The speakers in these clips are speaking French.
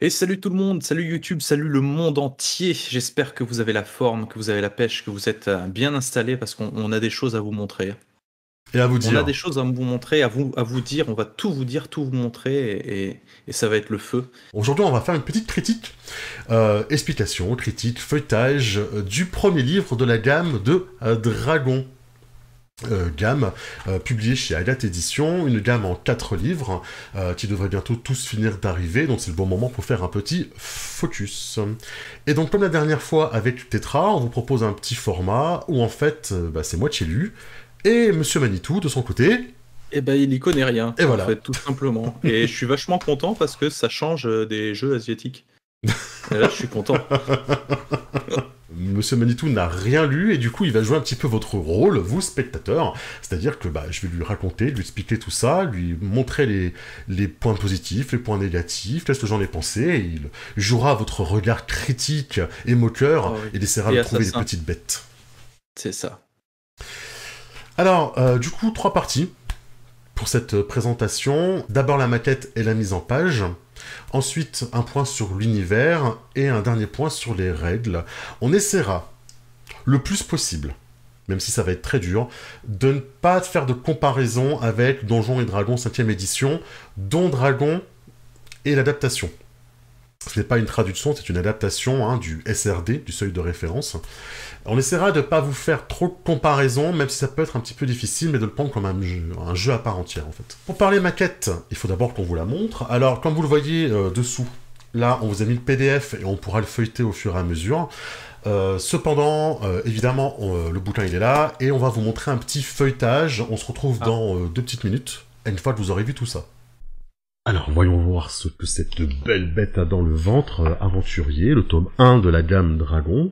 Et salut tout le monde, salut YouTube, salut le monde entier. J'espère que vous avez la forme, que vous avez la pêche, que vous êtes euh, bien installés parce qu'on a des choses à vous montrer. Et à vous dire. On a des choses à vous montrer, à vous, à vous dire. On va tout vous dire, tout vous montrer et, et, ça va être le feu. Aujourd'hui, on va faire une petite critique, euh, explication, critique, feuilletage euh, du premier livre de la gamme de Dragon. Euh, gamme euh, publiée chez Agathe Édition, une gamme en quatre livres euh, qui devrait bientôt tous finir d'arriver, donc c'est le bon moment pour faire un petit focus. Et donc comme la dernière fois avec Tetra, on vous propose un petit format où en fait bah, c'est moi qui ai lu, et Monsieur Manitou de son côté... Eh ben il y connaît rien, et voilà. tout simplement. et je suis vachement content parce que ça change des jeux asiatiques. Et là je suis content. Monsieur Manitou n'a rien lu et du coup il va jouer un petit peu votre rôle, vous spectateurs. C'est-à-dire que bah, je vais lui raconter, lui expliquer tout ça, lui montrer les, les points positifs, les points négatifs, qu'est-ce que j'en ai pensé, et il jouera votre regard critique et moqueur Oh oui. et il essaiera Et de trouver des petites bêtes. C'est ça. Alors, euh, du coup, trois parties pour cette présentation. D'abord la maquette et la mise en page. Ensuite, un point sur l'univers et un dernier point sur les règles. On essaiera le plus possible, même si ça va être très dur, de ne pas faire de comparaison avec Donjons et Dragons 5ème édition, dont Dragon est l'adaptation. Ce n'est pas une traduction, c'est une adaptation hein, du SRD, du seuil de référence. On essaiera de ne pas vous faire trop de comparaisons, même si ça peut être un petit peu difficile, mais de le prendre comme un jeu, un jeu à part entière en fait. Pour parler maquette, il faut d'abord qu'on vous la montre. Alors, comme vous le voyez euh, dessous, là, on vous a mis le PDF et on pourra le feuilleter au fur et à mesure. Euh, cependant, euh, évidemment, on- le bouquin il est là et on va vous montrer un petit feuilletage. On se retrouve Ah. dans deux petites minutes, une fois que vous aurez vu tout ça. Alors, voyons voir ce que cette belle bête a dans le ventre. euh, aventurier, le tome 1 de la gamme Dragon,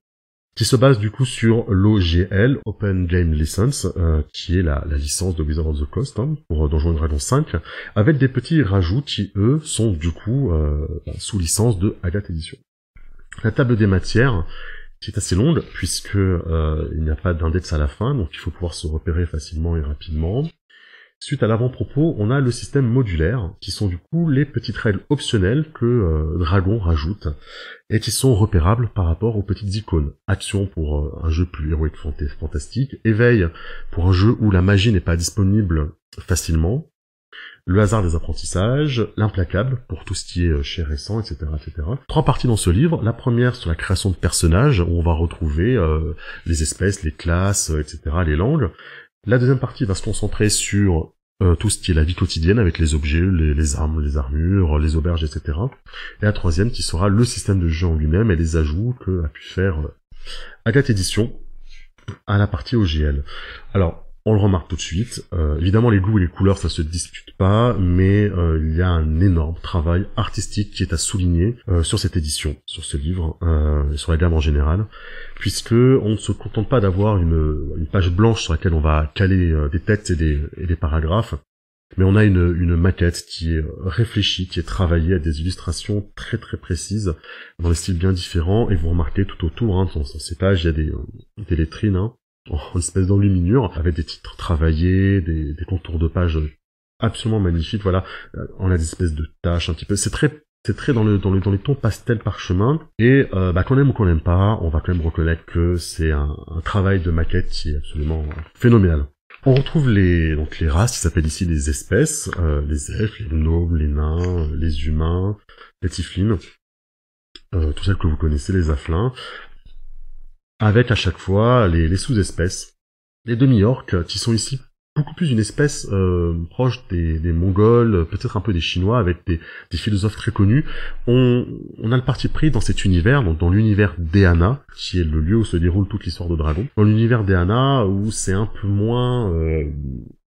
qui se base du coup sur l'OGL, Open Game License, euh, qui est la, licence de Wizard of the Coast hein, pour euh, Donjons et Dragons 5, avec des petits rajouts qui, eux, sont du coup euh, sous licence de Agathe Edition. La table des matières, qui est assez longue, puisque il n'y a pas d'index à la fin, donc il faut pouvoir se repérer facilement et rapidement. Suite à l'avant-propos, on a le système modulaire, qui sont du coup les petites règles optionnelles que euh, Dragon rajoute, et qui sont repérables par rapport aux petites icônes. Action pour euh, un jeu plus héroïque fanta- fantastique, éveil pour un jeu où la magie n'est pas disponible facilement, le hasard des apprentissages, l'implacable pour tout ce qui est euh, cher et sang, etc., etc. Trois parties dans ce livre. La première sur la création de personnages, où on va retrouver les espèces, les classes, etc., les langues. La deuxième partie va se concentrer sur euh, tout ce qui est la vie quotidienne avec les objets, les, armes, les armures, les auberges, etc. Et la troisième qui sera le système de jeu en lui-même et les ajouts que a pu faire euh, Agathe Edition à la partie OGL. Alors, on le remarque tout de suite. euh, évidemment, les goûts et les couleurs, ça se discute pas, mais euh, il y a un énorme travail artistique qui est à souligner euh, sur cette édition, sur ce livre, et sur la gamme en général, puisque on ne se contente pas d'avoir une, page blanche sur laquelle on va caler des textes et des, paragraphes, mais on a une, maquette qui est réfléchie, qui est travaillée à des illustrations très très précises, dans des styles bien différents, et vous remarquez tout autour, hein, dans, dans ces pages, il y a des, des lettrines, hein, en espèce d'enluminure, avec des titres travaillés, des, des contours de pages absolument magnifiques, voilà. Euh, On a des espèces de taches un petit peu, c'est très c'est très dans le dans le dans les tons pastel parchemin et euh, bah, qu'on aime ou qu'on n'aime pas, on va quand même reconnaître que c'est un, un travail de maquette qui est absolument phénoménal. On retrouve les donc les races qui s'appellent ici les espèces, euh, les elfes, les nobles, les nains, euh, les humains, les tieflings, euh, tout celles que vous connaissez, les afflins, avec à chaque fois les, les sous-espèces, les demi-orques qui sont ici beaucoup plus une espèce euh, proche des, des Mongols, peut-être un peu des Chinois, avec des, des philosophes très connus. On, on a le parti pris dans cet univers, donc dans l'univers d'Eana, qui est le lieu où se déroule toute l'histoire de Dragon. Dans l'univers d'Eana, où c'est un peu moins... euh,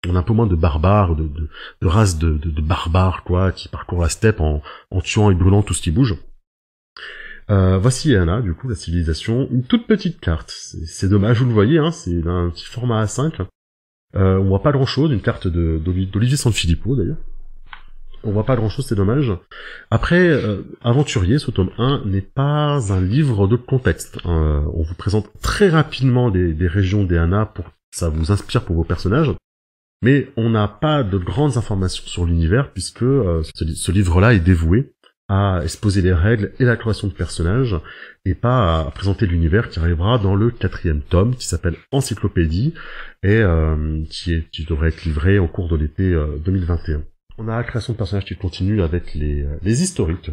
on a un peu moins de barbares, de, de, de races de, de, de barbares, quoi, qui parcourent la steppe en, en tuant et brûlant tout ce qui bouge. Euh, voici Eana, du coup, la civilisation. Une toute petite carte. C'est dommage, vous le voyez, hein, c'est un petit format A5. Euh, on voit pas grand chose, une carte d'Olivier Sanfilippo d'ailleurs. On voit pas grand chose, c'est dommage. Après, euh, Aventurier, ce tome 1 n'est pas un livre de contexte. Euh, on vous présente très rapidement des, des régions d'Eana pour que ça vous inspire pour vos personnages. Mais on n'a pas de grandes informations sur l'univers puisque euh, ce livre-là est dévoué à exposer les règles et la création de personnages, et pas à présenter l'univers qui arrivera dans le quatrième tome, qui s'appelle Encyclopédie, et euh, qui, est, qui devrait être livré au cours de l'été 2021. On a la création de personnages qui continue avec les, les historiques,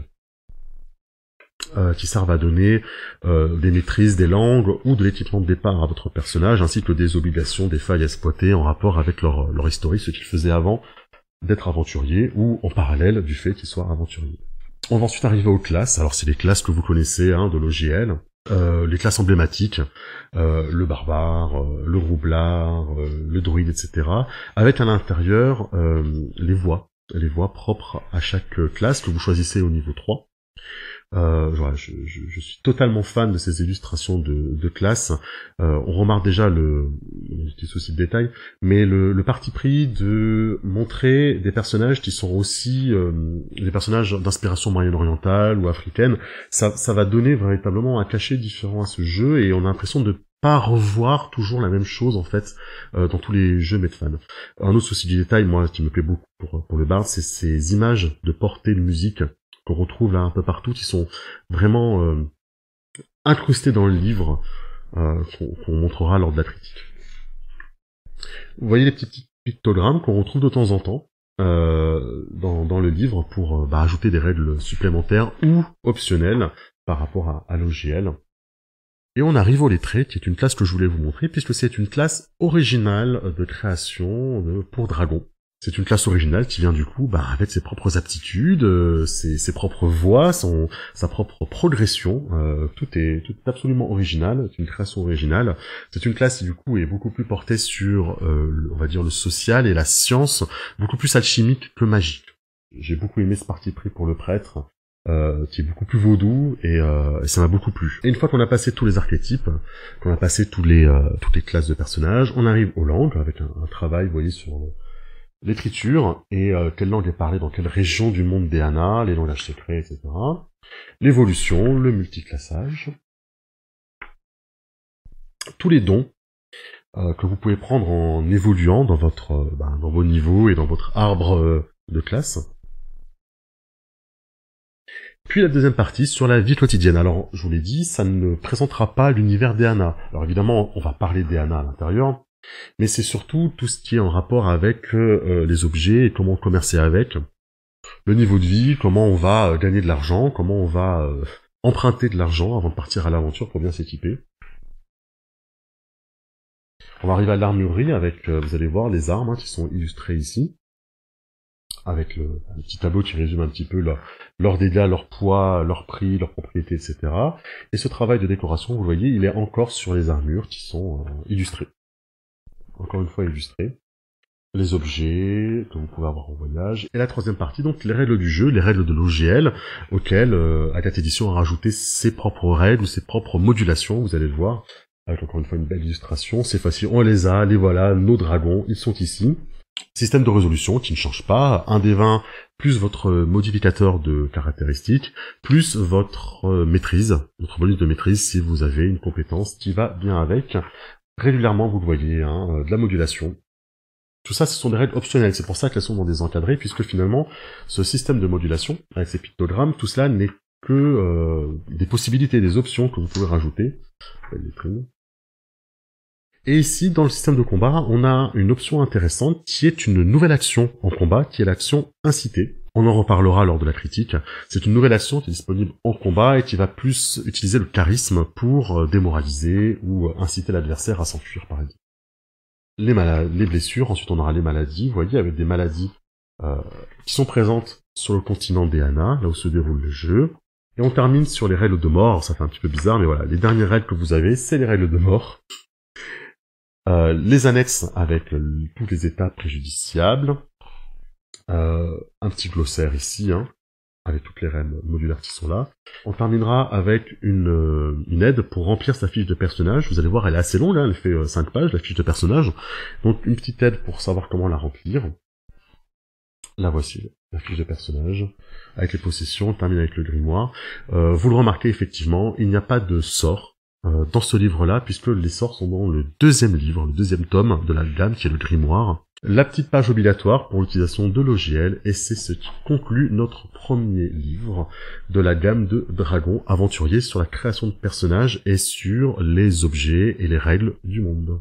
euh, qui servent à donner euh, des maîtrises des langues ou de l'équipement de départ à votre personnage, ainsi que des obligations, des failles à exploiter en rapport avec leur, leur historique, ce qu'ils faisaient avant d'être aventurier ou en parallèle du fait qu'ils soient aventuriers. On va ensuite arriver aux classes. Alors c'est les classes que vous connaissez hein, de l'OGL. Euh, les classes emblématiques, euh, le barbare, euh, le roublard, le druide, etc. Avec à l'intérieur les voix, les voix propres à chaque classe que vous choisissez au niveau 3. Euh, je, je, je, suis totalement fan de ces illustrations de, de classe. Euh, on remarque déjà le, petit souci de détail, mais le, le, parti pris de montrer des personnages qui sont aussi euh, des personnages d'inspiration moyen-orientale ou africaine, ça, ça va donner véritablement un cachet différent à ce jeu et on a l'impression de pas revoir toujours la même chose en fait euh, dans tous les jeux Medfan. Un autre souci du détail, moi, qui me plaît beaucoup pour, pour le bar, c'est ces images de portée de musique qu'on retrouve là un peu partout, qui sont vraiment euh, incrustés dans le livre, euh, qu'on montrera lors de la critique. Vous voyez les petits pictogrammes qu'on retrouve de temps en temps euh, dans, le livre pour bah, ajouter des règles supplémentaires ou optionnelles par rapport à, à l'OGL. Et on arrive au lettré, qui est une classe que je voulais vous montrer, puisque c'est une classe originale de création pour Dragon. C'est une classe originale qui vient du coup bah, avec ses propres aptitudes, euh, ses, propres voix, son, sa propre progression. Euh, tout, est, tout est absolument original, c'est une création originale. C'est une classe qui du coup est beaucoup plus portée sur, euh, on va dire, le social et la science, beaucoup plus alchimique que magique. J'ai beaucoup aimé ce parti pris pour le prêtre. qui est beaucoup plus vaudou et, ça m'a beaucoup plu. Et une fois qu'on a passé tous les archétypes, qu'on a passé tous les, toutes les classes de personnages, on arrive aux langues avec un, un travail, vous voyez, sur l'écriture et euh, quelle langue est parlée dans quelle région du monde des les langages secrets, etc. L'évolution, le multiclassage, tous les dons euh, que vous pouvez prendre en évoluant dans votre euh, ben, dans vos niveaux et dans votre arbre de classe. Puis la deuxième partie sur la vie quotidienne. Alors, je vous l'ai dit, ça ne présentera pas l'univers des Hana. Alors évidemment, on va parler des Hana à l'intérieur, mais c'est surtout tout ce qui est en rapport avec euh, euh, les objets et comment commercer avec, le niveau de vie, comment on va euh, gagner de l'argent, comment on va emprunter de l'argent avant de partir à l'aventure pour bien s'équiper. On va arriver à l'armurerie avec, vous allez voir, les armes hein, qui sont illustrées ici, avec le, petit tableau qui résume un petit peu leur, leur dégâts, leur poids, leur prix, leurs propriétés, etc. Et ce travail de décoration, vous voyez, il est encore sur les armures qui sont illustrées encore une fois illustré, les objets que vous pouvez avoir en voyage, et la troisième partie, donc les règles du jeu, les règles de l'OGL, auxquelles euh, Agathe Edition a rajouté ses propres règles ses propres modulations, vous allez le voir, avec encore une fois une belle illustration, c'est facile, on les a, les voilà, nos dragons, ils sont ici. Système de résolution qui ne change pas, un des 20 plus votre modificateur de caractéristiques, plus votre euh, maîtrise, votre bonus de maîtrise si vous avez une compétence qui va bien avec, régulièrement, vous le voyez, hein, euh, de la modulation. Tout ça, ce sont des règles optionnelles. C'est pour ça qu'elles sont dans des encadrés, puisque finalement, ce système de modulation, avec ces pictogrammes, tout cela n'est que euh, des possibilités, des options que vous pouvez rajouter. Et ici, dans le système de combat, on a une option intéressante qui est une nouvelle action en combat, qui est l'action incitée. On en reparlera lors de la critique. C'est une nouvelle action qui est disponible en combat et qui va plus utiliser le charisme pour euh, démoraliser ou euh, inciter l'adversaire à s'enfuir, par exemple. Les, les blessures, ensuite on aura les maladies, vous voyez, avec des maladies euh, qui sont présentes sur le continent des là où se déroule le jeu. Et on termine sur les règles de mort, ça fait un petit peu bizarre, mais voilà, les dernières règles que vous avez, c'est les règles de mort. les annexes avec tous les états préjudiciables, euh, un petit glossaire ici, hein, avec toutes les règles modulaires qui sont là. On terminera avec une, euh, une, aide pour remplir sa fiche de personnage. Vous allez voir, elle est assez longue, hein, elle fait 5 euh, pages, la fiche de personnage. Donc une petite aide pour savoir comment la remplir. La voici, la fiche de personnage, avec les possessions, termine avec le grimoire. vous le remarquez effectivement, il n'y a pas de sort dans ce livre-là, puisque les sorts sont dans le deuxième livre, le deuxième tome de la gamme, qui est le grimoire. La petite page obligatoire pour l'utilisation de l'OGL, et c'est ce qui conclut notre premier livre de la gamme de Dragon aventurier sur la création de personnages et sur les objets et les règles du monde.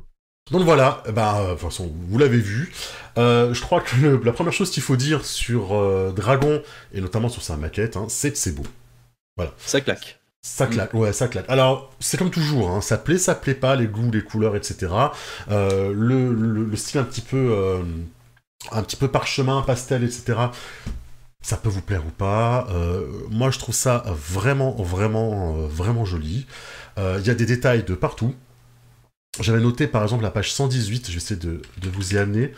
Donc voilà, bah, de toute façon, vous l'avez vu. Euh, je crois que la première chose qu'il faut dire sur euh, Dragon, et notamment sur sa maquette, hein, c'est que c'est beau. Voilà. Ça claque. Ça claque, ouais, ça claque. Alors, c'est comme toujours, hein, ça plaît, ça plaît pas, les goûts, les couleurs, etc. Euh, le, le, style un petit peu, un petit peu parchemin, pastel, etc. Ça peut vous plaire ou pas. moi, je trouve ça vraiment, vraiment, vraiment joli. Il y a des détails de partout. J'avais noté par exemple la page 118, je vais essayer de, vous y amener,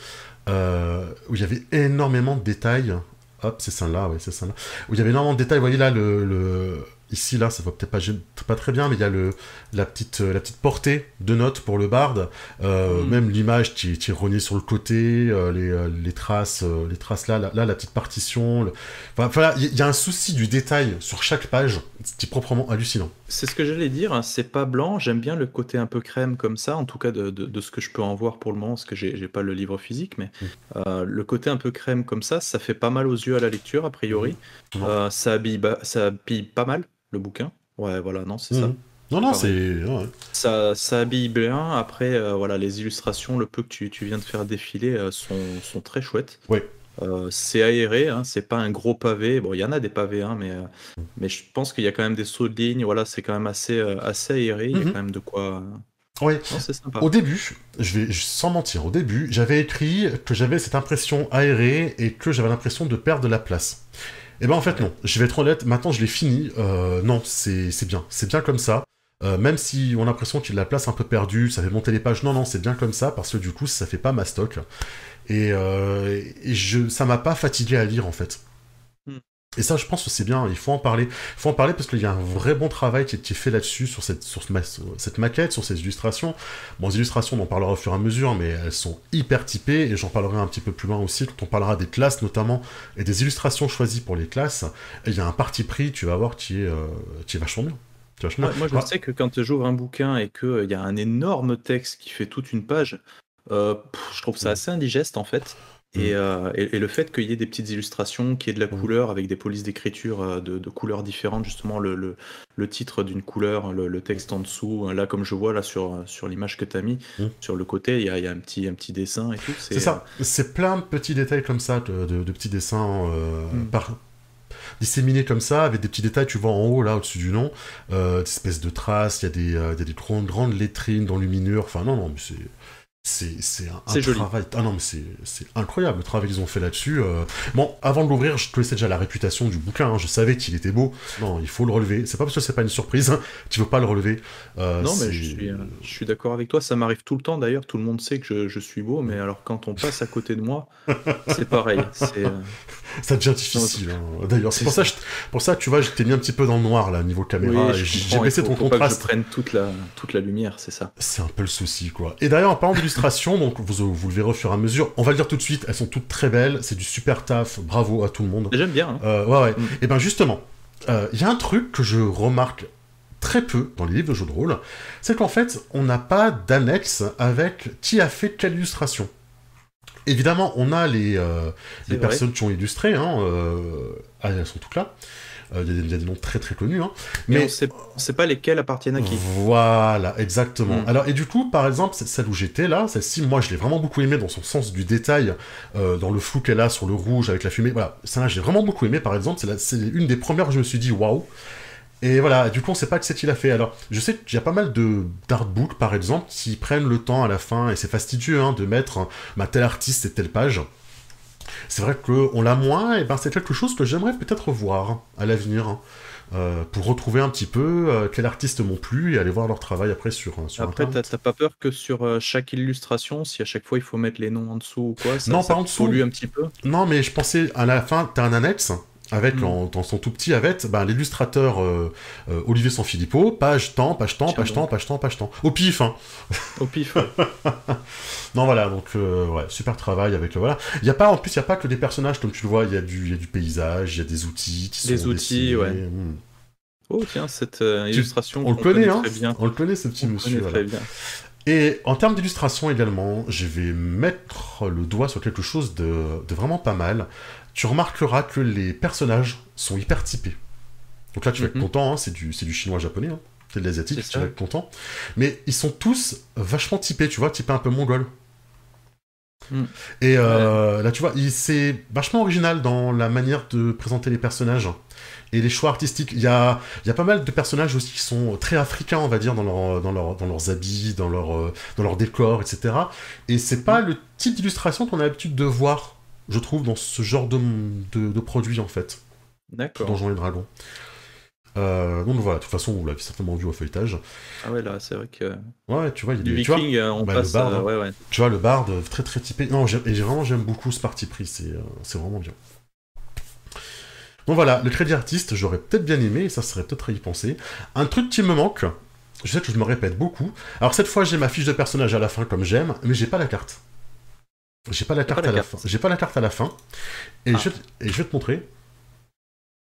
euh, où il y avait énormément de détails. Hop, c'est ça là, oui, c'est ça là. Où il y avait énormément de détails. Voyez là, le, Ici, là, ça va peut-être pas, pas très bien, mais il y a le, la, petite, la petite portée de notes pour le barde. Euh, mm. Même l'image qui, est reniée sur le côté, euh, les, les, traces, les traces là, là, la petite partition. Enfin, il y, a un souci du détail sur chaque page c'est proprement hallucinant. C'est ce que j'allais dire, hein, c'est pas blanc, j'aime bien le côté un peu crème comme ça, en tout cas de, ce que je peux en voir pour le moment, parce que j'ai pas le livre physique, mais mm. euh, le côté un peu crème comme ça, ça fait pas mal aux yeux à la lecture, a priori. Mm. Euh, ça, habille, ça habille pas mal le bouquin. Ouais, voilà, non, c'est ça. Mm. Non, non, c'est. Ça, ça habille bien. Après, euh, voilà, les illustrations, le peu que tu, viens de faire défiler sont, sont très chouettes. Oui. Euh, c'est aéré, hein, c'est pas un gros pavé. Bon, il y en a des pavés, hein, mais, euh, mais je pense qu'il y a quand même des sauts de ligne. Voilà, c'est quand même assez, euh, assez aéré. Il y a mhm. quand même de quoi. Oui. Au début, je vais sans mentir, au début, j'avais écrit que j'avais cette impression aérée et que j'avais l'impression de perdre de la place. Et eh ben en fait non, je vais être honnête, maintenant je l'ai fini, non, c'est bien, c'est bien comme ça. même si on a l'impression qu'il a la place un peu perdue, ça fait monter les pages, non, non, c'est bien comme ça, parce que du coup, ça fait pas ma stock. Et, euh, je, ça m'a pas fatigué à lire en fait. Hmm. Et ça, je pense que c'est bien, il faut en parler. Il faut en parler parce qu'il y a un vrai bon travail qui est, fait là-dessus, sur cette, sur cette maquette, sur ces illustrations. Bon, les illustrations, on en parlera au fur et à mesure, mais elles sont hyper typées, et j'en parlerai un petit peu plus loin aussi, quand on parlera des classes notamment, et des illustrations choisies pour les classes. Et il y a un parti pris, tu vas voir, qui est, euh, qui est vachement bien. Moi, je sais que quand j'ouvre un bouquin et qu'il il y a un énorme texte qui fait toute une page, euh, je trouve ça assez indigeste en fait. Mmh. Euh, et, le fait qu'il y ait des petites illustrations, qu'il y ait de la mmh. couleur avec des polices d'écriture euh, de, couleurs différentes, justement le, le, titre d'une couleur, le, texte en dessous, là comme je vois là sur, sur l'image que tu as mis, sur le côté, il y a, y a, un, petit, un petit dessin et tout. C'est ça, c'est plein de petits détails comme ça, de, petits dessins par, disséminés comme ça, avec des petits détails, tu vois en haut, là, au-dessus du nom, des espèces de traces, il y a des, y a des grandes, grandes lettrines dans luminure, enfin non, non, mais c'est c'est un, un travail. Ah non, mais c'est incroyable le travail qu'ils ont fait là-dessus. Euh. Bon, avant de l'ouvrir, je connaissais déjà la réputation du bouquin. Hein. Je savais qu'il était beau. Non, il faut le relever. C'est pas parce que c'est pas une surprise. Hein. Tu veux pas le relever. Euh, non, mais je suis, euh, je suis d'accord avec toi. Ça m'arrive tout le temps d'ailleurs. Tout le monde sait que je, je, suis beau, mais alors quand on passe à côté de moi, c'est pareil. Ça devient difficile. Hein. D'ailleurs, c'est pour ça, pour ça, tu vois, j'étais mis un petit peu dans le noir là, niveau caméra. j'ai baissé ton contraste. Pas que je prenne toute la, toute la lumière, c'est ça. C'est un peu le souci, quoi. Et d'ailleurs, en parlant donc vous, vous le verrez au fur et à mesure. On va le dire tout de suite, elles sont toutes très belles, c'est du super taf, bravo à tout le monde. J'aime bien. Hein. Euh, ouais, ouais. Mm. Et ben justement, euh, il y a un truc que je remarque très peu dans les livres de jeux de rôle, c'est qu'en fait, on n'a pas d'annexe avec qui a fait quelle illustration. Évidemment, on a les, euh, les personnes qui ont illustré, hein, elles sont toutes là. Euh, il y, a des noms très très connus. Hein. Mais, on ne sait pas lesquels appartiennent à qui. Voilà, exactement. Mm. Alors, et du coup, par exemple, celle où j'étais là, celle-ci, moi je l'ai vraiment beaucoup aimé dans son sens du détail, euh, dans le flou qu'elle a sur le rouge avec la fumée. Voilà, celle-là, j'ai vraiment beaucoup aimé, par exemple. C'est une des premières où je me suis dit waouh. Et voilà, du coup, on sait pas que c'est qu'il a fait. Alors, je sais qu'il y a pas mal de d'artbooks, par exemple, qui prennent le temps à la fin, et c'est fastidieux, hein, de mettre bah, tel artiste et telle page. C'est vrai qu'on l'a moins, et ben c'est quelque chose que j'aimerais peut-être voir à l'avenir. Hein, euh, pour retrouver un petit peu euh, quel artiste m'ont plu et aller voir leur travail après sur, euh, sur après, t'as pas peur que sur chaque illustration, si à chaque fois il faut mettre les noms en dessous ou quoi, ça, non, pas en dessous. un petit peu? Non, mais je pensais à la fin, t'as un annexe avec mm. dans son tout petit avec ben, l'illustrateur euh, euh, Olivier Sanfilippo, page temps, page temps, page temps, page temps, page temps. Au pif, hein. Au pif. non voilà, donc euh, ouais, super travail avec le voilà. Il y a pas en plus il y a pas que des personnages comme tu le vois, il y a du il y a du paysage, il y a des outils qui des outils, ouais. Hmm. Oh tiens, cette illustration. On, le connaît, hein On le connaît, ce petit monsieur. Très bien. Et en termes d'illustration également, je vais mettre le doigt sur quelque chose de, vraiment pas mal. Tu remarqueras que les personnages sont hyper typés. Donc là, tu vas être mhm. content, hein, c'est du, du chinois-japonais, hein. c'est de l'asiatique, tu vas être content. Mais ils sont tous vachement typés, tu vois, typés un peu mongol. Mm. Et euh, là, tu vois, c'est vachement original dans la manière de présenter les personnages et les choix artistiques. Il y a, il y a pas mal de personnages aussi qui sont très africains, on va dire, dans, leur, dans, leur, dans leurs habits, dans leur, euh, dans leur décor, etc. Et c'est pas le type d'illustration qu'on a l'habitude de voir, je trouve, dans ce genre de, de, de produit, en fait. D'accord. Donjons et Dragons. Euh, donc voilà, de toute façon, vous l'avez certainement vu au feuilletage. Ah ouais, là, c'est vrai que. Ouais, tu vois, il y a du. Viking, tu vois, on bah, passe. Le ouais, ouais. Tu vois, le bard, très très typé. Non, et vraiment, j'aime beaucoup ce parti pris, c'est vraiment bien. Donc voilà, le crédit artiste, j'aurais peut-être bien aimé, ça serait peut-être à y penser. Un truc qui me manque, je sais que je me répète beaucoup. Alors cette fois, j'ai ma fiche de personnage à la fin comme j'aime, mais j'ai pas la carte. J'ai pas la carte à la fin. J'ai pas la carte à la fin. Et, ah. je, et je vais te montrer.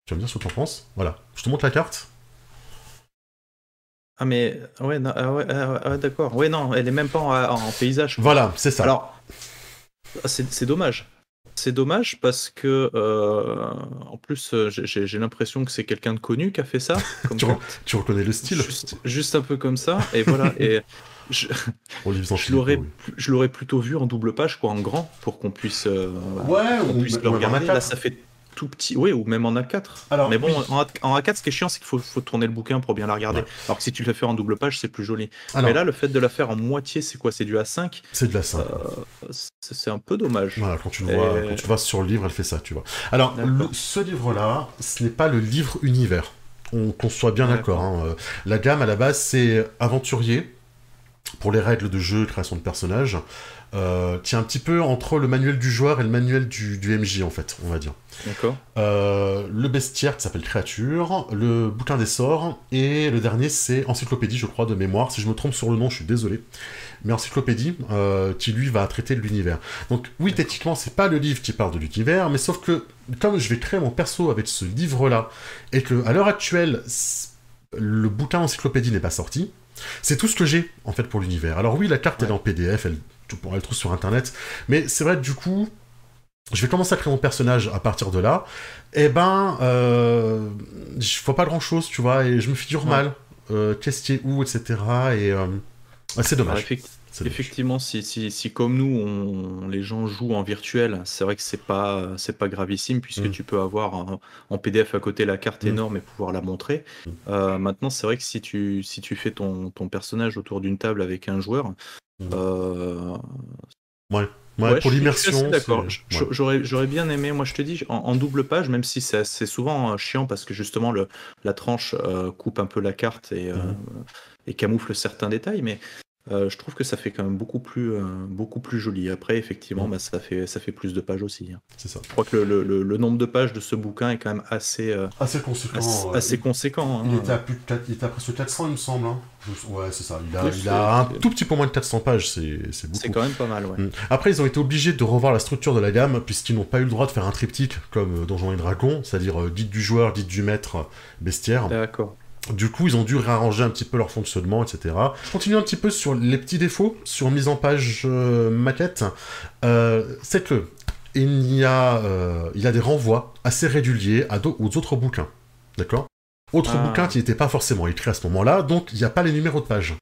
Tu vas me dire ce que tu en penses. Voilà. Je te montre la carte. Ah mais ouais, non, ah ouais, ah ah d'accord. Ouais non, elle est même pas en, paysage. Voilà, c'est ça. Alors c'est dommage. C'est dommage parce que, euh, en plus, euh, j'ai l'impression que c'est quelqu'un de connu qui a fait ça. tu, reconnais le style juste, un peu comme ça, et voilà. et je, je l'aurais plutôt vu en double page, quoi, en grand, pour qu'on puisse, euh, ouais, puisse le regarder. Là, ça fait tout petit, oui, ou même en A4. Alors, mais bon, en, A4, ce qui est chiant, c'est qu'il faut, faut, tourner le bouquin pour bien la regarder. Alors que si tu le fais en double page, c'est plus joli. mais là, le fait de la faire en moitié, c'est quoi? C'est du A5 C'est de la 5. Euh, c'est un peu dommage. Voilà, quand tu, le vois, quand tu vois sur le livre, elle fait ça, tu vois. Alors, ce livre-là, ce n'est pas le livre univers. On, qu'on soit bien d'accord. Hein. La gamme, à la base, c'est aventurier pour les règles de jeu, création de personnages. Euh, tient un petit peu entre le manuel du joueur et le manuel du, du MJ, en fait, on va dire. D'accord. Euh, le bestiaire qui s'appelle Créature, le bouquin des sorts, et le dernier c'est Encyclopédie, je crois, de mémoire. Si je me trompe sur le nom, je suis désolé. Mais Encyclopédie, euh, qui lui va traiter de l'univers. Donc oui, techniquement, c'est pas le livre qui parle de l'univers, mais sauf que comme je vais créer mon perso avec ce livre-là, et que à l'heure actuelle, le bouquin Encyclopédie n'est pas sorti, c'est tout ce que j'ai en fait pour l'univers. Alors oui, la carte est en PDF, elle le trouver sur internet. Mais c'est vrai, du coup, je vais commencer à créer mon personnage à partir de là. Et eh ben, euh, je vois pas grand chose, tu vois, et je me figure mal. Euh, Qu'est-ce qui est où, etc. Et euh, c'est dommage. Effectivement, si, si, si, comme nous, on, les gens jouent en virtuel, c'est vrai que c'est pas c'est pas gravissime puisque mm. tu peux avoir en PDF à côté la carte mm. énorme et pouvoir la montrer. Mm. Euh, maintenant, c'est vrai que si tu si tu fais ton, ton personnage autour d'une table avec un joueur. Euh, ouais. Ouais, pour l'immersion. D'accord. J'aurais bien aimé, moi je te dis, en, double page, même si c'est souvent euh, chiant parce que justement le, la tranche euh, coupe un peu la carte et, et camoufle certains détails, mais euh, je trouve que ça fait quand même beaucoup plus, euh, beaucoup plus joli. Après, effectivement, mm. bah, ça, fait, ça fait plus de pages aussi. Hein. C'est ça. Je crois que le, le, le, nombre de pages de ce bouquin est quand même assez, euh, assez conséquent. Assez, conséquent hein. il, était à plus de il était à presque 400, il me semble. Hein. Ouais, c'est ça. Il a, il a un tout petit peu moins de 400 pages, c'est beaucoup. C'est quand même pas mal, ouais. Mm. Après, ils ont été obligés de revoir la structure de la gamme, puisqu'ils n'ont pas eu le droit de faire un triptyque comme Donjons et Dragons, c'est-à-dire guide du joueur, guide du maître, bestiaire. D'accord. Du coup, ils ont dû réarranger un petit peu leur fonctionnement, etc. Je continue un petit peu sur les petits défauts, sur mise en page euh, maquette. Euh, c'est que il y, a, euh, il y a des renvois assez réguliers à aux autres bouquins. D'accord? Autres ah. bouquins qui n'étaient pas forcément écrits à ce moment-là, donc il n'y a pas les numéros de page.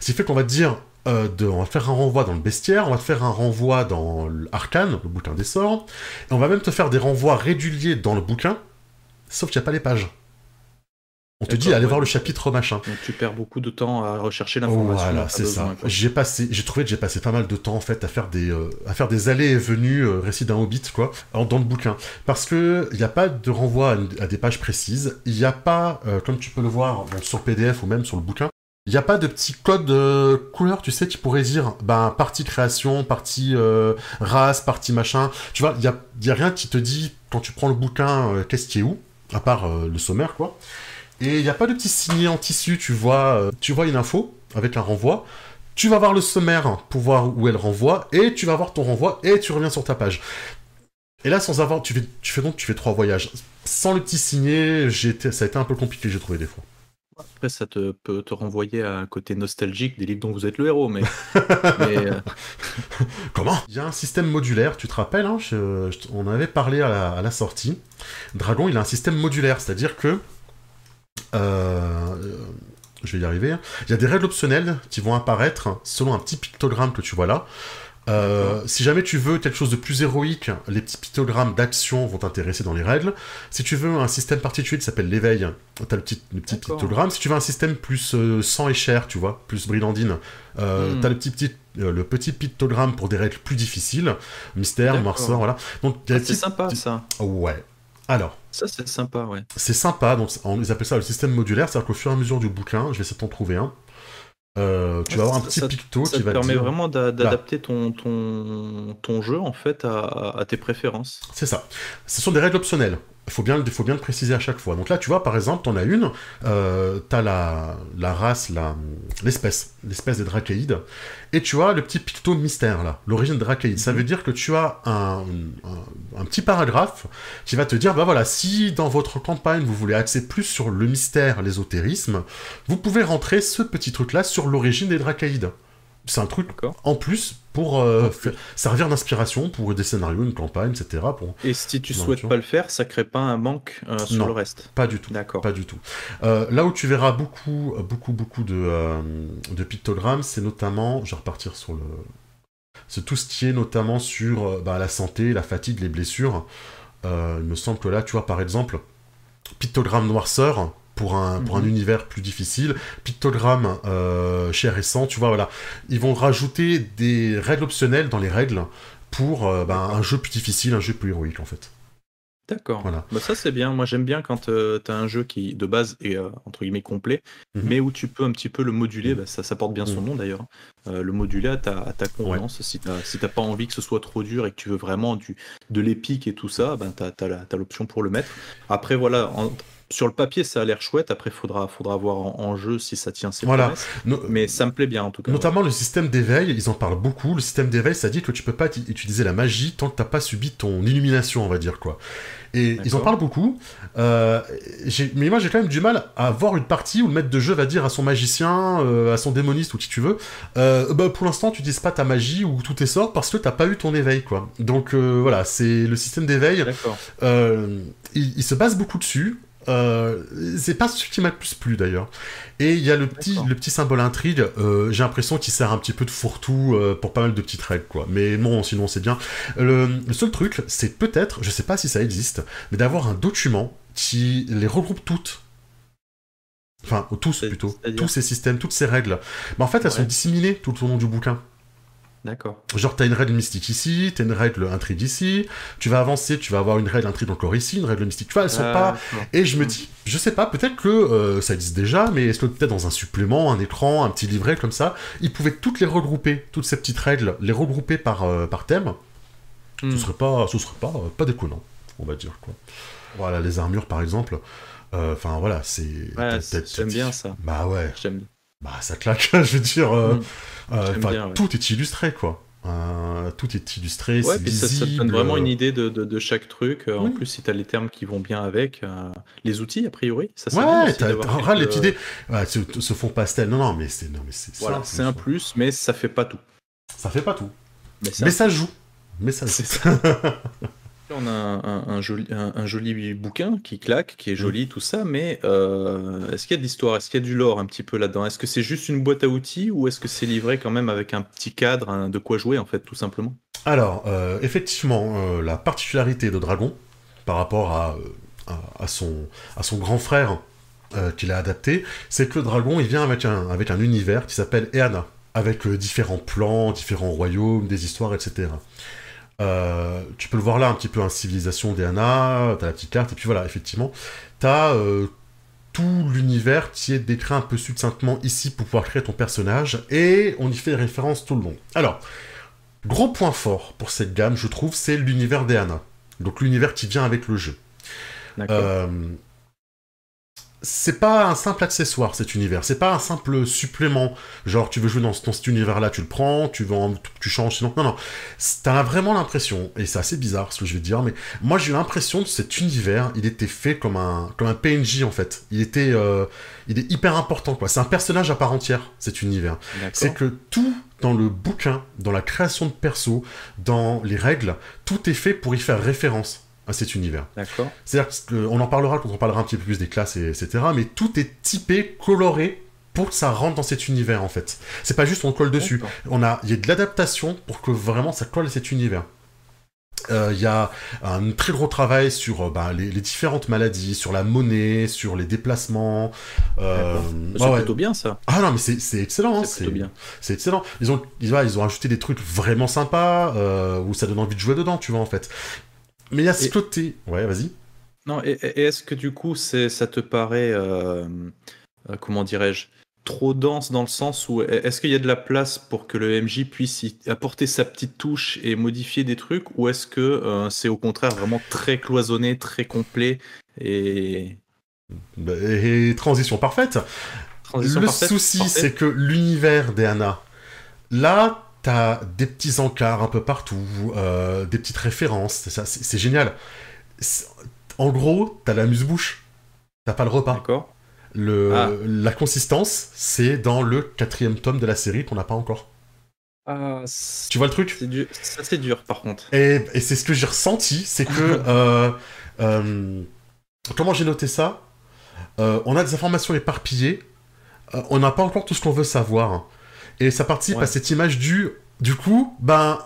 Ce qui fait qu'on va dire, de, on va faire un renvoi dans le bestiaire, on va te faire un renvoi dans l'Arcane, le bouquin des sorts, et on va même te faire des renvois réguliers dans le bouquin, sauf qu'il n'y a pas les pages. On te dit allez voir le chapitre machin. Donc tu perds beaucoup de temps à rechercher l'information. Voilà, c'est ça. J'ai passé, j'ai trouvé que j'ai passé pas mal de temps en fait à faire des, euh, à faire des allées et venues euh, récits d'un hobbit quoi, dans le bouquin, parce que il n'y a pas de renvoi à, des pages précises. Il n'y a pas, euh, comme tu peux le voir sur PDF ou même sur le bouquin, il n'y a pas de petit code de couleur, tu sais, qui pourrait dire, ben, partie création, partie race, partie machin. Tu vois, il y a, y a, rien qui te dit, quand tu prends le bouquin, qu'est-ce qui est où, à part le sommaire, quoi. Et il n'y a pas de petit signet en tissu, tu vois, euh, tu vois une info avec un renvoi, tu vas voir le sommaire pour voir où elle renvoie, et tu vas voir ton renvoi, et tu reviens sur ta page. Et là, sans avoir, tu fais, tu fais donc, tu fais trois voyages. Sans le petit signé, ça a été un peu compliqué, j'ai trouvé des fois. Après, ça te, peut te renvoyer à un côté nostalgique des livres dont vous êtes le héros, mais. Euh, Comment? Il y a un système modulaire, tu te rappelles, hein, on avait parlé à la, sortie. Dragon, il a un système modulaire, c'est-à-dire que. Euh, je vais y arriver. Il y a des règles optionnelles qui vont apparaître selon un petit pictogramme que tu vois là. Euh, si jamais tu veux quelque chose de plus héroïque, les petits pictogrammes d'action vont t'intéresser dans les règles. Si tu veux un système particulier qui s'appelle l'éveil, t'as le petit, le petit pictogramme. Si tu veux un système plus euh, sang et chair, tu vois, plus brillantine, euh, hmm. t'as le petit, petit le petit pictogramme pour des règles plus difficiles, mystère, noirceur, voilà. Donc ah, c'est sympa ça. Ouais. Alors. Ça c'est sympa, ouais. C'est sympa, donc on, ils appellent ça le système modulaire, c'est-à-dire qu'au fur et à mesure du bouquin, je vais essayer de t'en trouver un. Euh, tu vas avoir un petit picto qui va te permet vraiment d'adapter ton, ton, ton jeu en fait à, à tes préférences. C'est ça. Ce sont des règles optionnelles. Il faut bien, faut bien le préciser à chaque fois. Donc là, tu vois, par exemple, t'en as une, euh, t'as la, la race, la, l'espèce, l'espèce des Dracaïdes, et tu as le petit picto mystère, là, l'origine Dracaïde. Ça mhm. veut dire que tu as un, un, petit paragraphe qui va te dire, bah voilà, si dans votre campagne, vous voulez axer plus sur le mystère, l'ésotérisme, vous pouvez rentrer ce petit truc-là sur l'origine des Dracaïdes. C'est un truc en plus pour euh, servir d'inspiration pour des scénarios, une campagne, etc. Pour... Et si tu souhaites pas le faire, ça crée pas un manque euh, sur le reste Pas du tout. D'accord. Pas du tout. Euh, là où tu verras beaucoup, beaucoup, beaucoup de, de pictogrammes, c'est notamment, je vais repartir sur le, c'est tout ce qui est notamment sur bah, la santé, la fatigue, les blessures. il me semble que là, tu vois, par exemple, pictogramme noirceur, pour un, pour un mhm. univers plus difficile. Pictogramme euh, cher et tu vois, voilà. Ils vont rajouter des règles optionnelles dans les règles pour euh, ben, un jeu plus difficile, un jeu plus héroïque en fait. D'accord. Voilà. Bah ça c'est bien. Moi j'aime bien quand euh, tu as un jeu qui de base est entre guillemets complet, mhm. mais où tu peux un petit peu le moduler. Bah, ça, ça porte bien son mhm. nom d'ailleurs. le moduler à ta, à ta convenance. Si tu si pas envie que ce soit trop dur et que tu veux vraiment du, de l'épique et tout ça, ben, tu as, l'option pour le mettre. Après voilà, en, sur le papier, ça a l'air chouette. Après, il faudra, faudra voir en, jeu si ça tient ses voilà. mais ça me plaît bien en tout cas. Notamment le système d'éveil, ils en parlent beaucoup. Le système d'éveil, ça dit que tu peux pas utiliser la magie tant que t'as pas subi ton illumination, on va dire quoi. Et ils en parlent beaucoup. Euh, mais moi, j'ai quand même du mal à voir une partie où le maître de jeu va dire à son magicien, euh, à son démoniste ou qui tu veux, euh, bah, pour l'instant, tu dises pas ta magie ou tout est sort parce que t'as pas eu ton éveil, quoi. Donc voilà, c'est le système d'éveil. Il, il, se base beaucoup dessus. Euh, c'est pas ce qui m'a le plus plu d'ailleurs. Et il y a le petit, le petit symbole intrigue, euh, j'ai l'impression qu'il sert un petit peu de fourre-tout euh, pour pas mal de petites règles, quoi. Mais bon, sinon c'est bien. Le, seul truc, c'est peut-être, je sais pas si ça existe, mais d'avoir un document qui les regroupe toutes. Enfin, tous plutôt. Tous ces systèmes, toutes ces règles. Mais en fait, elles sont disséminées tout au long du bouquin. D'accord. Genre, t'as une règle mystique ici, t'as une règle intrigue ici, tu vas avancer, tu vas avoir une règle intrigue encore ici, une règle mystique. Tu vois, elles sont pas. Et je me dis, je sais pas, peut-être que euh, ça existe déjà, mais est-ce que peut-être dans un supplément, un écran, un petit livret comme ça, ils pouvaient toutes les regrouper, toutes ces petites règles, les regrouper par, euh, par thème. Ce hmm. serait pas, ce serait pas, pas déconnant, on va dire quoi. Voilà, les armures par exemple. Euh, enfin voilà, c'est. Ouais, j'aime bien ça. Bah ouais. J'aime. Bah ça claque, je veux dire. Hmm. Euh, tout est illustré, quoi. Euh, tout est illustré, ouais, puis Ça, te donne vraiment une idée de, de, chaque truc. Euh, en plus, si tu as les termes qui vont bien avec, les outils, a priori, ça Ouais, t'as les idées. ce, fond pastel, non, non, mais c'est voilà, c'est un plus, mais ça fait pas tout. Ça fait pas tout. Mais ça, mais ça joue. Mais ça joue. On a un, joli, un, joli, bouquin qui claque, qui est joli, tout ça, mais euh, est-ce qu'il y a de l'histoire? Est-ce qu'il y a du lore un petit peu là-dedans? Est-ce que c'est juste une boîte à outils ou est-ce que c'est livré quand même avec un petit cadre de quoi jouer, en fait, tout simplement? Alors, euh, effectivement, euh, la particularité de Dragon, par rapport à, à, son, à son grand frère qu'il a adapté, c'est que Dragon, il vient avec un, avec un univers qui s'appelle Eana, avec différents plans, différents royaumes, des histoires, etc. Euh, tu peux le voir là un petit peu, en hein, Civilisation DNA, t'as la petite carte, et puis voilà, effectivement, t'as euh, tout l'univers qui est décrit un peu succinctement ici pour pouvoir créer ton personnage, et on y fait référence tout le long. Alors, gros point fort pour cette gamme, je trouve, c'est l'univers d'Eana. Donc l'univers qui vient avec le jeu. Euh, c'est pas un simple accessoire cet univers, c'est pas un simple supplément. Genre tu veux jouer dans, cet univers-là, tu le prends, tu veux tu changes, sinon non non. T'as vraiment l'impression, et c'est assez bizarre ce que je vais te dire, mais moi j'ai eu l'impression que cet univers, il était fait comme un comme un PNJ en fait. Il était euh, il est hyper important quoi. C'est un personnage à part entière cet univers. C'est que tout dans le bouquin, dans la création de perso, dans les règles, tout est fait pour y faire référence à cet univers. D'accord. C'est-à-dire qu'on en parlera quand on parlera un petit peu plus des classes, et, etc. Mais tout est typé, coloré, pour que ça rentre dans cet univers, en fait. C'est pas juste on colle dessus. On a, il y a de l'adaptation pour que vraiment ça colle à cet univers. Euh, il y a un très gros travail sur euh, bah, les, différentes maladies, sur la monnaie, sur les déplacements. Euh, c'est plutôt bien ça. Ah non, mais c'est excellent. C'est bien. C'est excellent. Ils ont, ils, ils, ont ajouté des trucs vraiment sympas où ça donne envie de jouer dedans, tu vois, en fait. Mais il y a ce côté. Ouais, vas-y. Non, et, est-ce que du coup, c'est, ça te paraît, euh, euh, comment dirais-je, trop dense dans le sens où est-ce qu'il y a de la place pour que le MJ puisse y apporter sa petite touche et modifier des trucs, ou est-ce que euh, c'est au contraire vraiment très cloisonné, très complet et... Bah, et transition parfaite. Transition le souci, c'est que l'univers d'Anna, là, T'as des petits encarts un peu partout, euh, des petites références, c'est génial. En gros, t'as la muse-bouche, t'as pas le repas. D'accord. Le, ah. La consistance, c'est dans le quatrième tome de la série qu'on n'a pas encore. Ah, tu vois le truc? Ça c'est dur par contre. Et, et c'est ce que j'ai ressenti, c'est que... Euh, euh, comment j'ai noté ça? On a des informations éparpillées, on n'a pas encore tout ce qu'on veut savoir. Et ça participe à cette image du. Du coup, ben,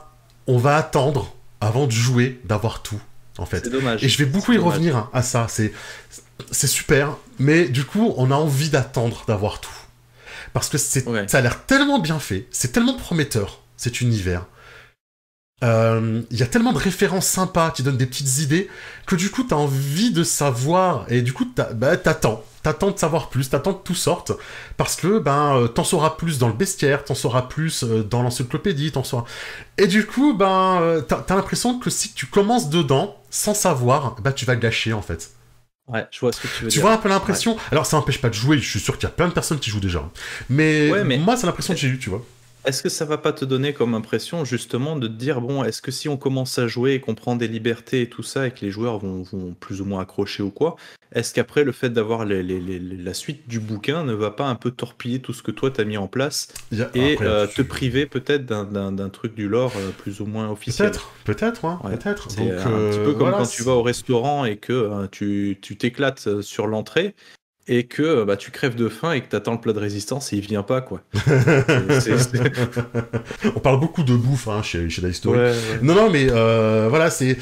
on va attendre avant de jouer, d'avoir tout, en fait. C'est dommage. Et je vais beaucoup y revenir à ça. C'est, c'est super, mais du coup, on a envie d'attendre d'avoir tout. Parce que c'est, ça a l'air tellement bien fait, c'est tellement prometteur, cet univers. Euh, il y a tellement de références sympas qui donnent des petites idées que du coup, t'as envie de savoir, et du coup, bah, t'attends t'attends de savoir plus, t'attends que tout sorte, parce que ben euh, t'en sauras plus dans le bestiaire, t'en sauras plus euh, dans l'encyclopédie, t'en sauras. Et du coup, ben t'as as, l'impression que si tu commences dedans sans savoir, ben tu vas gâcher en fait. Ouais, je vois ce que tu veux dire. Tu vois un peu l'impression. Alors ça n'empêche pas de jouer, je suis sûr qu'il y a plein de personnes qui jouent déjà. Mais, mais... moi c'est l'impression que j'ai eu, tu vois. Est-ce que ça va pas te donner comme impression justement de te dire bon, est-ce que si on commence à jouer et qu'on prend des libertés et tout ça et que les joueurs vont, plus ou moins accrocher ou quoi, est-ce qu'après le fait d'avoir la suite du bouquin ne va pas un peu torpiller tout ce que toi t'as mis en place et euh, te priver peut-être d'un truc du lore euh, plus ou moins officiel? Peut-être, peut-être, hein, peut-être. C'est un petit peu euh, comme quand tu vas au restaurant et que tu t'éclates sur l'entrée et que bah, tu crèves de faim et que tu attends le plat de résistance et il vient pas quoi. On parle beaucoup de bouffe hein, chez, chez la. Non non mais euh, voilà c'est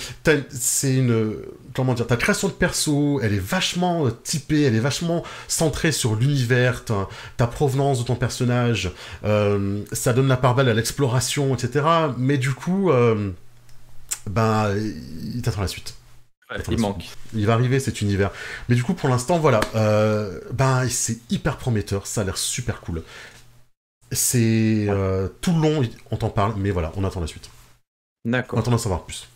c'est une comment dire ta création de perso elle est vachement typée elle est vachement centrée sur l'univers ta, provenance de ton personnage euh, ça donne la part belle à l'exploration etc mais du coup euh, ben il t'attend la suite il manque. Il va arriver cet univers. Mais du coup, pour l'instant, voilà. Euh, ben, c'est hyper prometteur. Ça a l'air super cool. C'est euh, tout le long, on t'en parle, mais voilà, on attend la suite. D'accord. On attend d'en savoir plus.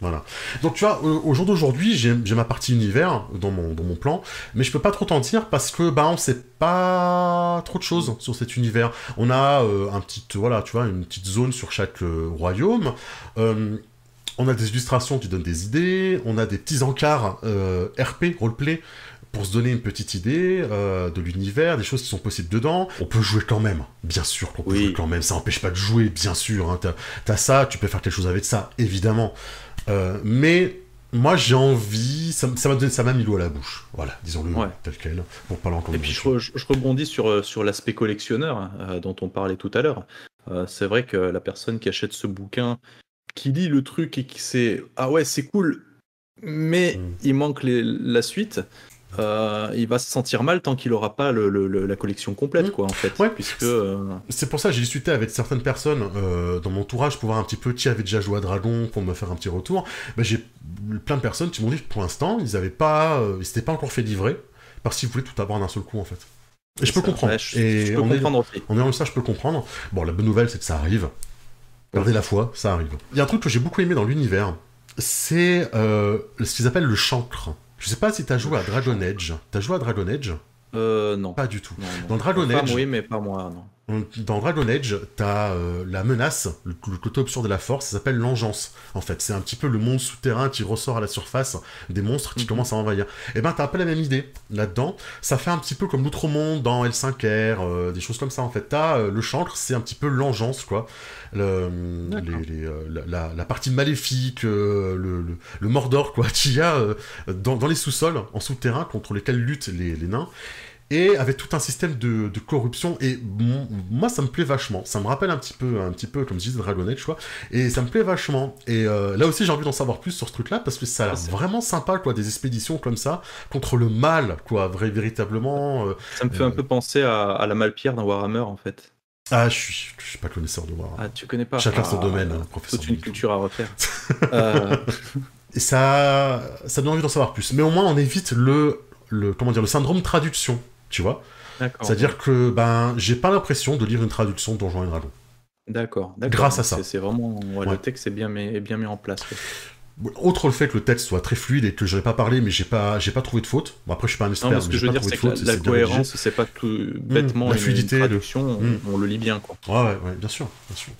Voilà. Donc tu vois, au jour d'aujourd'hui, j'ai ma partie univers dans mon, dans mon plan, mais je peux pas trop t'en dire parce que bah on sait pas trop de choses sur cet univers. On a euh, un petit voilà, tu vois, une petite zone sur chaque royaume. On a des illustrations qui donnent des idées, on a des petits encarts euh, RP, roleplay, pour se donner une petite idée euh, de l'univers, des choses qui sont possibles dedans. On peut jouer quand même, bien sûr qu'on peut jouer quand même, ça n'empêche pas de jouer, bien sûr. Hein. T'as ça, tu peux faire quelque chose avec ça, évidemment. Euh, mais moi j'ai envie, ça, ça m'a donné, ça m'a mis l'eau à la bouche, voilà, disons-le tel quel, pour parler encore. Et puis je, je, rebondis sur, sur l'aspect collectionneur dont on parlait tout à l'heure. c'est vrai que la personne qui achète ce bouquin qui lit le truc et qui sait ah ouais c'est cool mais mm. il manque la suite euh, il va se sentir mal tant qu'il aura pas la collection complète mm. quoi en fait puisque euh, c'est pour ça que j'ai discuté avec certaines personnes euh, dans mon entourage pour voir un petit peu qui avait déjà joué à Dragon pour me faire un petit retour bah, j'ai plein de personnes qui m'ont dit que pour l'instant ils avaient pas ils s'étaient pas encore fait livrer parce qu'ils voulaient tout avoir d'un seul coup en fait et je peux comprendre. et je peux on comprendre est, On est ça, je peux comprendre. Bon, la bonne nouvelle, c'est que ça arrive. Gardez la foi, ça arrive. Il y a un truc que j'ai beaucoup aimé dans l'univers, c'est euh, ce qu'ils appellent le chancre. Je sais pas si t'as joué à Dragon Age. T'as joué à Dragon Age? Euh, non. Pas du tout. Non, non. Dans Dragon Enfin, Age, oui, mais pas moi, non. Dans Dragon Age, t'as euh, la menace, le, le côté obscur de la force, ça s'appelle l'engeance. En fait, c'est un petit peu le monde souterrain qui ressort à la surface des monstres qui Mhm. commencent à envahir. Et ben, t'as un peu la même idée là-dedans. Ça fait un petit peu comme l'outre-monde dans L5R, euh, des choses comme ça. En fait, t'as euh, le chancre, c'est un petit peu l'engeance, quoi. Le, les- les, euh, la, partie maléfique, euh, le, le, le Mordor, quoi, qu'il y a euh, dans, dans les sous-sols, en souterrain, contre lesquels luttent les, les nains et avec tout un système de, de corruption et moi ça me plaît vachement ça me rappelle un petit peu un petit peu comme je disais Dragon Age quoi et ça me plaît vachement et euh, là aussi j'ai envie d'en savoir plus sur ce truc là parce que ça a l'air Ah, vraiment sympa quoi des expéditions comme ça contre le mal quoi vrai véritablement euh. Ça me fait Euh. un peu penser à, à la Malpierre dans Warhammer, en fait. ah je suis je suis pas connaisseur de voir Ah, tu connais pas chacun Ah, son domaine hein, professeur Toute une culture à refaire. Euh, et ça ça donne envie d'en savoir plus mais au moins on évite le le comment dire le syndrome traduction tu vois c'est-à-dire que ben j'ai pas l'impression de lire une traduction de Donjons et Dragons D'accord. d'accord. Grâce à ça. C'est- vraiment. ouais, Ouais. Le texte est bien, mis- est bien mis en place. Outre le fait que le texte soit très fluide et que je n'ai pas parlé, mais j'ai pas, j'ai pas trouvé de faute. Bon, après, je suis pas un expert, Non, mais ce mais que je veux dire, trouvé c'est de que faute. la, cohérence, c'est pas tout bêtement la une- fluidité, une le- traduction, on, Mm. on le lit bien, quoi. Ouais, ouais, bien sûr, bien sûr.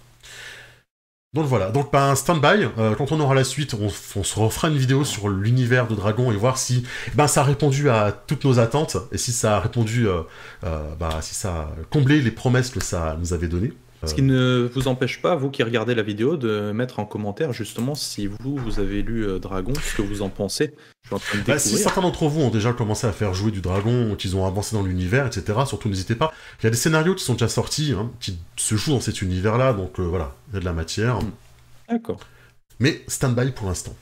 Donc voilà, donc ben, stand-by, euh, quand on aura la suite, on, se refera une vidéo sur l'univers de Dragon et voir si ben, ça a répondu à toutes nos attentes et si ça a répondu, euh, euh, bah, si ça a comblé les promesses que ça nous avait données. Ce qui ne vous empêche pas, vous qui regardez la vidéo, de mettre en commentaire justement si vous, vous avez lu euh, Dragon, ce que vous en pensez. Je suis en train de Bah, si certains d'entre vous ont déjà commencé à faire jouer du dragon, qu'ils ont avancé dans l'univers, etc., surtout n'hésitez pas. Il y a des scénarios qui sont déjà sortis, hein, qui se jouent dans cet univers-là, donc euh, voilà, il y a de la matière. Mm. D'accord. Mais stand-by pour l'instant.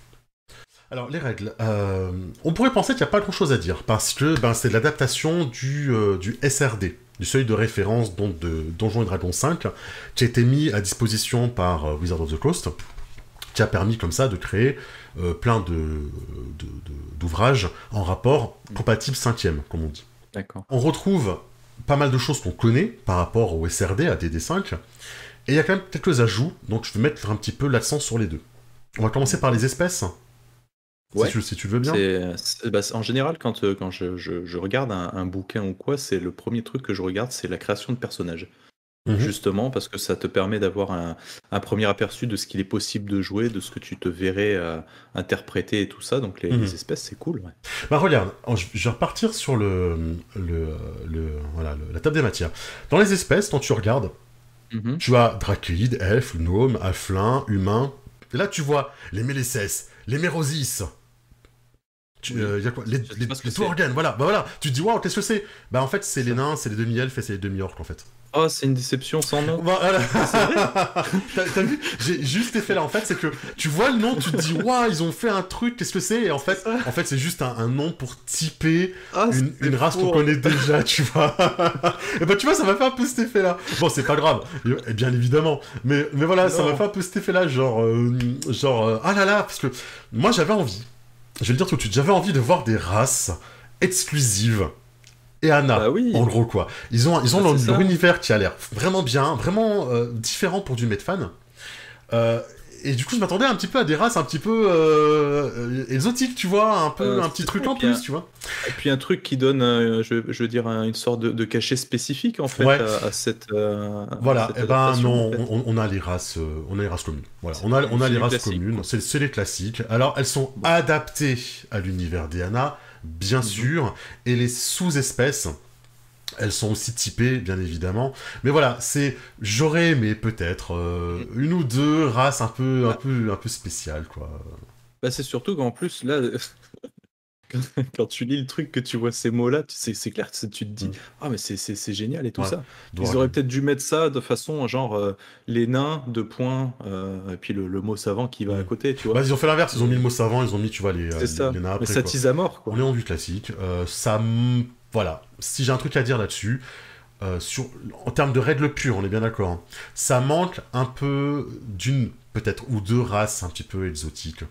Alors, les règles. euh, on pourrait penser qu'il n'y a pas grand-chose à dire, parce que ben, c'est l'adaptation du, euh, du SRD, du seuil de référence donc, de Donjons et Dragons 5, qui a été mis à disposition par euh, Wizard of the Coast, qui a permis comme ça de créer euh, plein de, de- de- d'ouvrages en rapport compatible 5e, comme on dit. D'accord. On retrouve pas mal de choses qu'on connaît par rapport au SRD, à DD5, et il y a quand même quelques ajouts, donc je vais mettre un petit peu l'accent sur les deux. On va commencer par les espèces, Ouais. si, tu, si tu le veux bien. Bah, en général, quand, euh, quand je, je- je regarde un, un bouquin ou quoi, c'est le premier truc que je regarde, c'est la création de personnages. Mhm. Justement, parce que ça te permet d'avoir un, un premier aperçu de ce qu'il est possible de jouer, de ce que tu te verrais euh, interpréter et tout ça. Donc les, Mhm. les espèces, c'est cool. ouais. Bah regarde, je vais repartir sur le, le, le- voilà, le- la table des matières. Dans les espèces, quand tu regardes, Mhm. tu as dracoïde, elfe, gnome, halflin, humain. Et là, tu vois les Mélésès, les Mérosis. Tu, Oui. euh, y a quoi? Les, les, voilà. Bah voilà, tu te dis, waouh, qu'est-ce que c'est? Bah en fait, c'est les nains, c'est les demi-elfes et c'est les demi-orques en fait. Oh, c'est une déception sans nom. Bah, voilà. T'as vu J'ai juste cet effet-là. En fait, c'est que tu vois le nom, tu te dis, waouh, ils ont fait un truc, qu'est-ce que c'est? Et en fait, en fait, c'est juste un, un nom pour typer Ah, une, race qu'on faux. connaît déjà, tu vois. et bah, tu vois, ça m'a fait un peu cet effet-là. Bon, c'est pas grave, et bien évidemment. Mais, mais voilà, ça m'a fait un peu cet effet-là, genre, euh, genre, euh, ah là là, parce que moi, j'avais envie, je vais le dire tout de suite, j'avais envie de voir des races exclusives. Et Anna, Bah oui. en gros, quoi. Ils ont, ils ont Bah, leur, univers qui a l'air vraiment bien, vraiment euh, différent pour du Medfan. Euh, et du coup, je m'attendais un petit peu à des races un petit peu euh, exotiques, tu vois, un peu, Euh, un petit truc en plus, un- tu vois. Et puis un truc qui donne, je, je veux dire, un- une sorte de, de cachet spécifique en fait Ouais. à, à cette. à Voilà, cette et ben non, en fait. on, on a les races, on a les races communes. Voilà, on a, on a les races communes, c'est les classiques. Alors, elles sont Bon. adaptées à l'univers d'Iana, bien Mhm. sûr, et les sous-espèces, elles sont aussi typées, bien évidemment. Mais voilà, c'est, j'aurais aimé peut-être euh, une ou deux races un peu, un. Bah. peu, un peu spéciales, quoi. Bah, c'est surtout qu'en plus, là, quand, tu lis le truc, que tu vois ces mots-là, tu- c'est c'est clair, tu tu te dis, Mm. ah, mais c'est- génial et tout Ouais. ça. Ils auraient peut-être dû mettre ça de façon genre euh, les nains, deux points, euh, et puis le, le mot savant qui va à Mm. côté, tu vois. bah, ils ont fait l'inverse, ils ont mis le mot savant, ils ont mis, tu vois, les, euh, c'est ça. les nains mais après, ça quoi. tise à mort, quoi. On est en du classique. Euh, ça, voilà. Si j'ai un truc à dire là-dessus, euh, sur, en termes de règles pures, on est bien d'accord. hein, ça manque un peu d'une, peut-être, ou deux races un petit peu exotiques,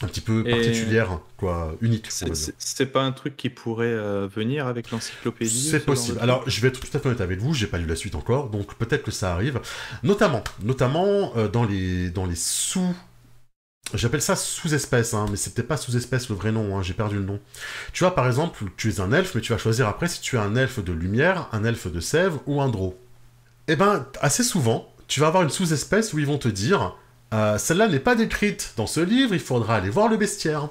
un petit peu Et- particulières, quoi, uniques. on C'est- pas un truc qui pourrait euh, venir avec l'encyclopédie ce C'est possible. de Alors, je vais être tout à fait honnête avec vous, j'ai pas lu la suite encore, donc peut-être que ça arrive. Notamment, notamment euh, dans les dans les sous J'appelle ça sous-espèce, hein, mais c'est peut-être pas sous-espèce le vrai nom, hein, j'ai perdu le nom. Tu vois, par exemple, tu es un elfe, mais tu vas choisir après si tu es un elfe de lumière, un elfe de sève ou un drô. Eh ben, assez souvent, tu vas avoir une sous-espèce où ils vont te dire euh, celle-là n'est pas décrite dans ce livre, il faudra aller voir le bestiaire.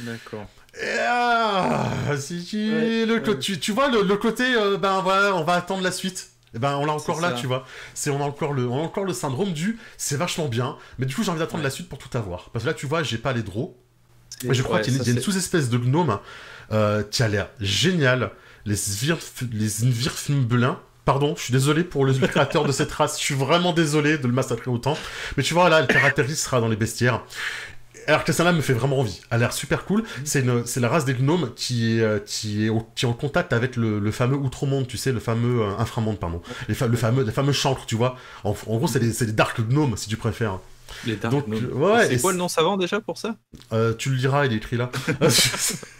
D'accord. Ah, si tu, tu, vois le, côté, euh, ben voilà, on va attendre la suite. Et eh ben on l'a encore là, tu vois. C'est on a encore le, on a encore le syndrome du, c'est vachement bien, mais du coup j'ai envie d'attendre la suite pour tout avoir. Parce que là tu vois, j'ai pas les draws. je crois qu'il y, a une sous-espèce de gnome euh, qui a l'air génial. Les les Pardon, je suis désolé pour le créateur de cette race. Je suis vraiment désolé de le massacrer autant. Mais tu vois, là, le caractéristique sera dans les bestiaires. Alors que celle-là me fait vraiment envie. Elle a l'air super cool. Mhm. C'est la race des gnomes qui est, euh, qui est, qui en contact avec le, fameux outre-monde, tu sais, le fameux euh, inframonde, pardon. Les, le fameux, les fameux chancres, tu vois. En, gros, c'est des, des dark gnomes, si tu préfères. Les. Ouais, c'est quoi le nom savant déjà pour ça? Euh, Tu le liras, il est écrit là.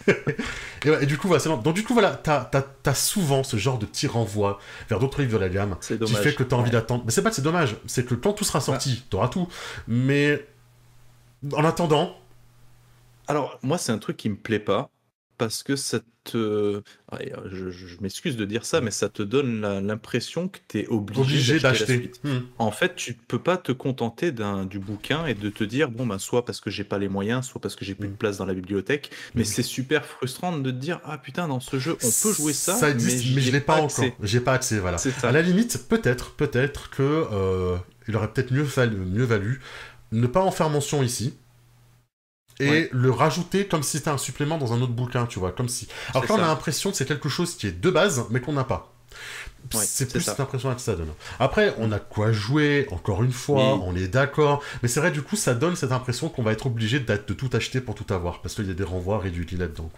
et, du coup, voilà, Donc du coup, voilà, t'as as, souvent ce genre de petit renvoi vers d'autres livres de la gamme qui fait que t'as envie d'attendre. Mais c'est pas que c'est dommage, c'est que quand tout sera sorti, t'auras tout. Mais en attendant. Alors, moi, c'est un truc qui me plaît pas parce que ça te. Je, m'excuse de dire ça, mais ça te donne l'impression que tu es obligé, d'acheter. Hmm. En fait, tu peux pas te contenter du bouquin et de te dire, bon, ben, soit parce que j'ai pas les moyens, soit parce que j'ai plus de hmm. place dans la bibliothèque. Mais c'est super frustrant de te dire, ah putain, dans ce jeu, on peut jouer ça. Ça existe, mais, je l'ai pas, encore. J'ai pas accès, voilà. À la limite, peut-être, peut-être que. Euh, il aurait peut-être mieux, mieux valu ne pas en faire mention ici, et le rajouter comme si c'était un supplément dans un autre bouquin, tu vois, comme si. Alors là, on a l'impression que c'est quelque chose qui est de base, mais qu'on n'a pas. c'est plus cette impression que ça donne. Après, on a quoi jouer, encore une fois, on est d'accord. Mais c'est vrai, du coup, ça donne cette impression qu'on va être obligé de, tout acheter pour tout avoir, parce qu'il y a des renvois réduits là-dedans.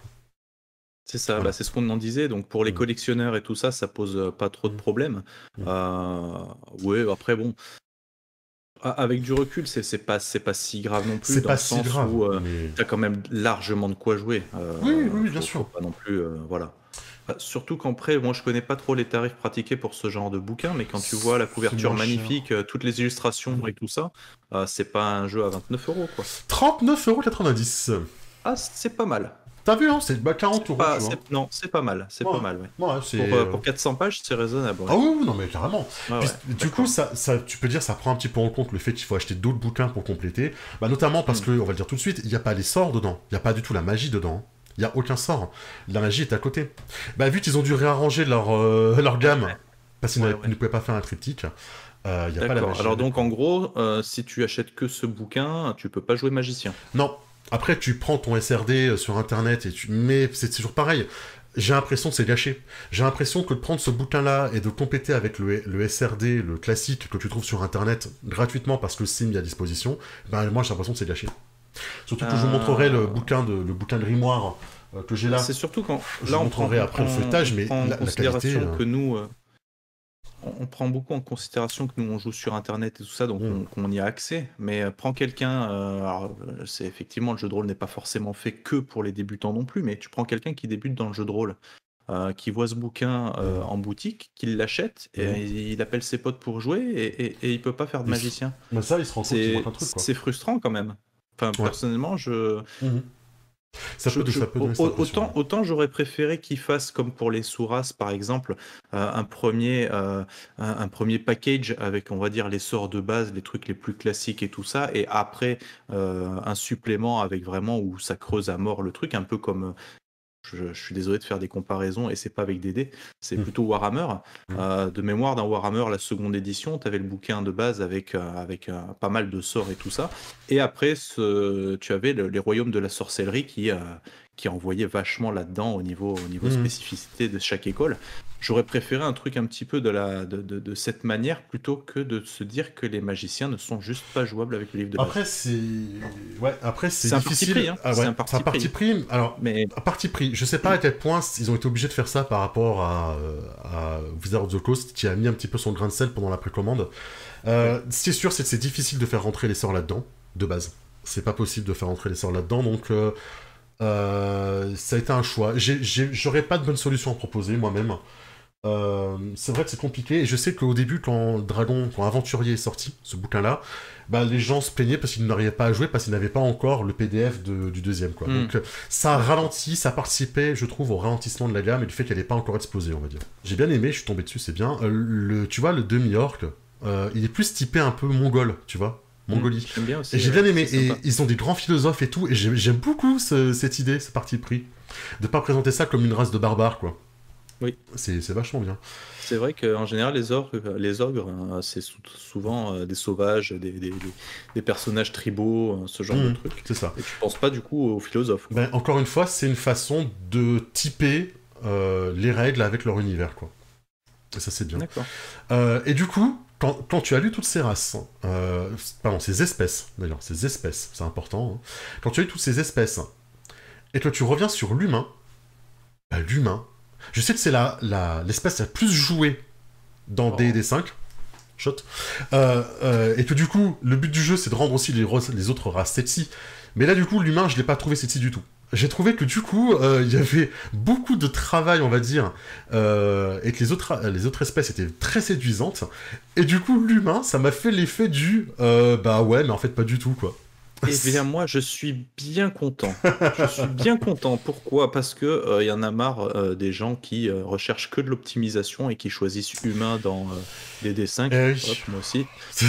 C'est ça, bah, c'est ce qu'on en disait. Donc pour les mm. collectionneurs et tout ça, ça pose euh, pas trop de mm. problèmes. Mm. Euh, ouais, après bon, avec du recul, c'est pas, pas si grave non plus. C'est pas si grave. Où, euh, as quand même largement de quoi jouer. Euh, oui, oui, bien sûr. Pas non plus, euh, voilà. Bah, surtout qu'après, moi je connais pas trop les tarifs pratiqués pour ce genre de bouquin, mais quand tu vois la couverture magnifique, toutes les illustrations et tout ça, c'est pas un jeu à 29 euros quoi. 39,90 euros. Ah, c'est pas mal. T'as vu, hein, c'est 40 euros. non, c'est pas mal, c'est pas mal. pour, 400 euh, pages, c'est raisonnable. Ah oui, non, mais carrément. du coup, ça, ça, tu peux dire, ça prend un petit peu en compte le fait qu'il faut acheter d'autres bouquins pour compléter. Bah, notamment parce hmm. que, on va le dire tout de suite, il n'y a pas les sorts dedans. Il n'y a pas du tout la magie dedans. Il n'y a aucun sort. La magie est à côté. Bah, vu qu'ils ont dû réarranger leur, euh, leur gamme, parce qu'ils ne pouvaient pas faire un triptyque. Euh, y a pas la magie Alors donc en gros, si tu achètes que ce bouquin, tu peux pas jouer magicien. Non, après, tu prends ton SRD euh, sur Internet et tu... Mais c'est toujours pareil. J'ai l'impression que c'est gâché. J'ai l'impression que de prendre ce bouquin-là et de compléter avec le, SRD, le classique que tu trouves sur Internet gratuitement parce que le Sim est à disposition, ben moi j'ai l'impression que c'est gâché. Surtout que je vous montrerai le euh. bouquin de, le bouquin de grimoire euh, que j'ai là. C'est surtout quand je vous montrerai après le feuilletage, mais la, qualité. que nous, on prend beaucoup en considération que nous on joue sur internet et tout ça, donc mm. on, y a accès. Mais euh, prends quelqu'un, euh, alors euh, c'est effectivement le jeu de rôle n'est pas forcément fait que pour les débutants non plus, mais tu prends quelqu'un qui débute dans le jeu de rôle, qui voit ce bouquin en boutique, qui l'achète, et mm. il, appelle ses potes pour jouer, et, et, il peut pas faire de magicien. Mais ça, il se rend compte C'est frustrant quand même. Enfin, personnellement, je. Mm-hmm. Ça peut, autant, autant j'aurais préféré qu'ils fassent comme pour les Souras par exemple, euh, un premier euh, un, premier package avec on va dire les sorts de base, les trucs les plus classiques et tout ça, et après euh, un supplément avec vraiment où ça creuse à mort le truc, un peu comme je, suis désolé de faire des comparaisons et c'est pas avec des dés, c'est mmh. plutôt Warhammer. Mmh. Euh, de mémoire, dans Warhammer, la seconde édition, tu avais le bouquin de base avec, euh, avec euh, pas mal de sorts et tout ça. Et après, ce, tu avais les royaumes de la sorcellerie qui, qui envoyait vachement là-dedans au niveau, au niveau mmh. spécificité de chaque école. J'aurais préféré un truc un petit peu de, la, de, de, cette manière plutôt que de se dire que les magiciens ne sont juste pas jouables avec le livre de base. Après, c'est. Ouais, après, c'est difficile. Un parti pris, hein. ah c'est un parti, pris. Alors, mais... un parti pris. Je sais pas à quel point ils ont été obligés de faire ça par rapport à, à Wizard of the Coast qui a mis un petit peu son grain de sel pendant la précommande. Euh, Ce qui est sûr, c'est que c'est difficile de faire rentrer les sorts là-dedans, de base. C'est pas possible de faire rentrer les sorts là-dedans, donc. Euh, euh, ça a été un choix. J'aurais pas de bonne solution à proposer moi-même. Euh, c'est vrai que c'est compliqué, et je sais qu'au début, quand Dragon, quand Aventurier est sorti, ce bouquin-là, bah, les gens se plaignaient parce qu'ils n'arrivaient pas à jouer, parce qu'ils n'avaient pas encore le PDF du deuxième. Quoi. Hmm. Donc ça a ralenti, ça participait, je trouve, au ralentissement de la gamme et du fait qu'elle n'est pas encore explosée, on va dire. J'ai bien aimé, je suis tombé dessus, c'est bien. le, tu vois, le demi-orc, il est plus typé un peu mongol, tu vois. Mongolie. Mmh, bien aussi, et j'ai bien aimé. Et ils ont des grands philosophes et tout. Et j'aime beaucoup cette idée, ce parti pris. De pas présenter ça comme une race de barbares, quoi. Oui. C'est vachement bien. C'est vrai qu'en général, les ogres, les ogres hein, c'est souvent euh, des sauvages, des, des, des, personnages tribaux, hein, ce genre de mmh, trucs. C'est ça. Et tu penses pas du coup aux philosophes. Ben, encore une fois, c'est une façon de typer euh, les règles avec leur univers, quoi. Et ça, c'est bien. D'accord. Euh, et du coup, quand, tu as lu toutes ces races, euh, pardon, ces espèces, d'ailleurs, ces espèces, c'est important, hein. quand tu as lu toutes ces espèces, et que tu reviens sur l'humain, bah, l'humain, je sais que c'est l'espèce la, la, plus jouée dans oh. D&D 5, shot, euh, euh, et que du coup, le but du jeu, c'est de rendre aussi les, les autres races sexy, mais là, du coup, l'humain, je l'ai pas trouvé sexy du tout j'ai trouvé que du coup, euh, il y avait beaucoup de travail, on va dire, et que les autres, les autres espèces étaient très séduisantes. Et du coup, l'humain, ça m'a fait l'effet du bah ouais, mais en fait, pas du tout, quoi. Eh bien, moi, je suis bien content. Je suis bien content. Pourquoi? Parce que il y en a marre des gens qui recherchent que de l'optimisation et qui choisissent humain dans des dessins. Eh moi aussi.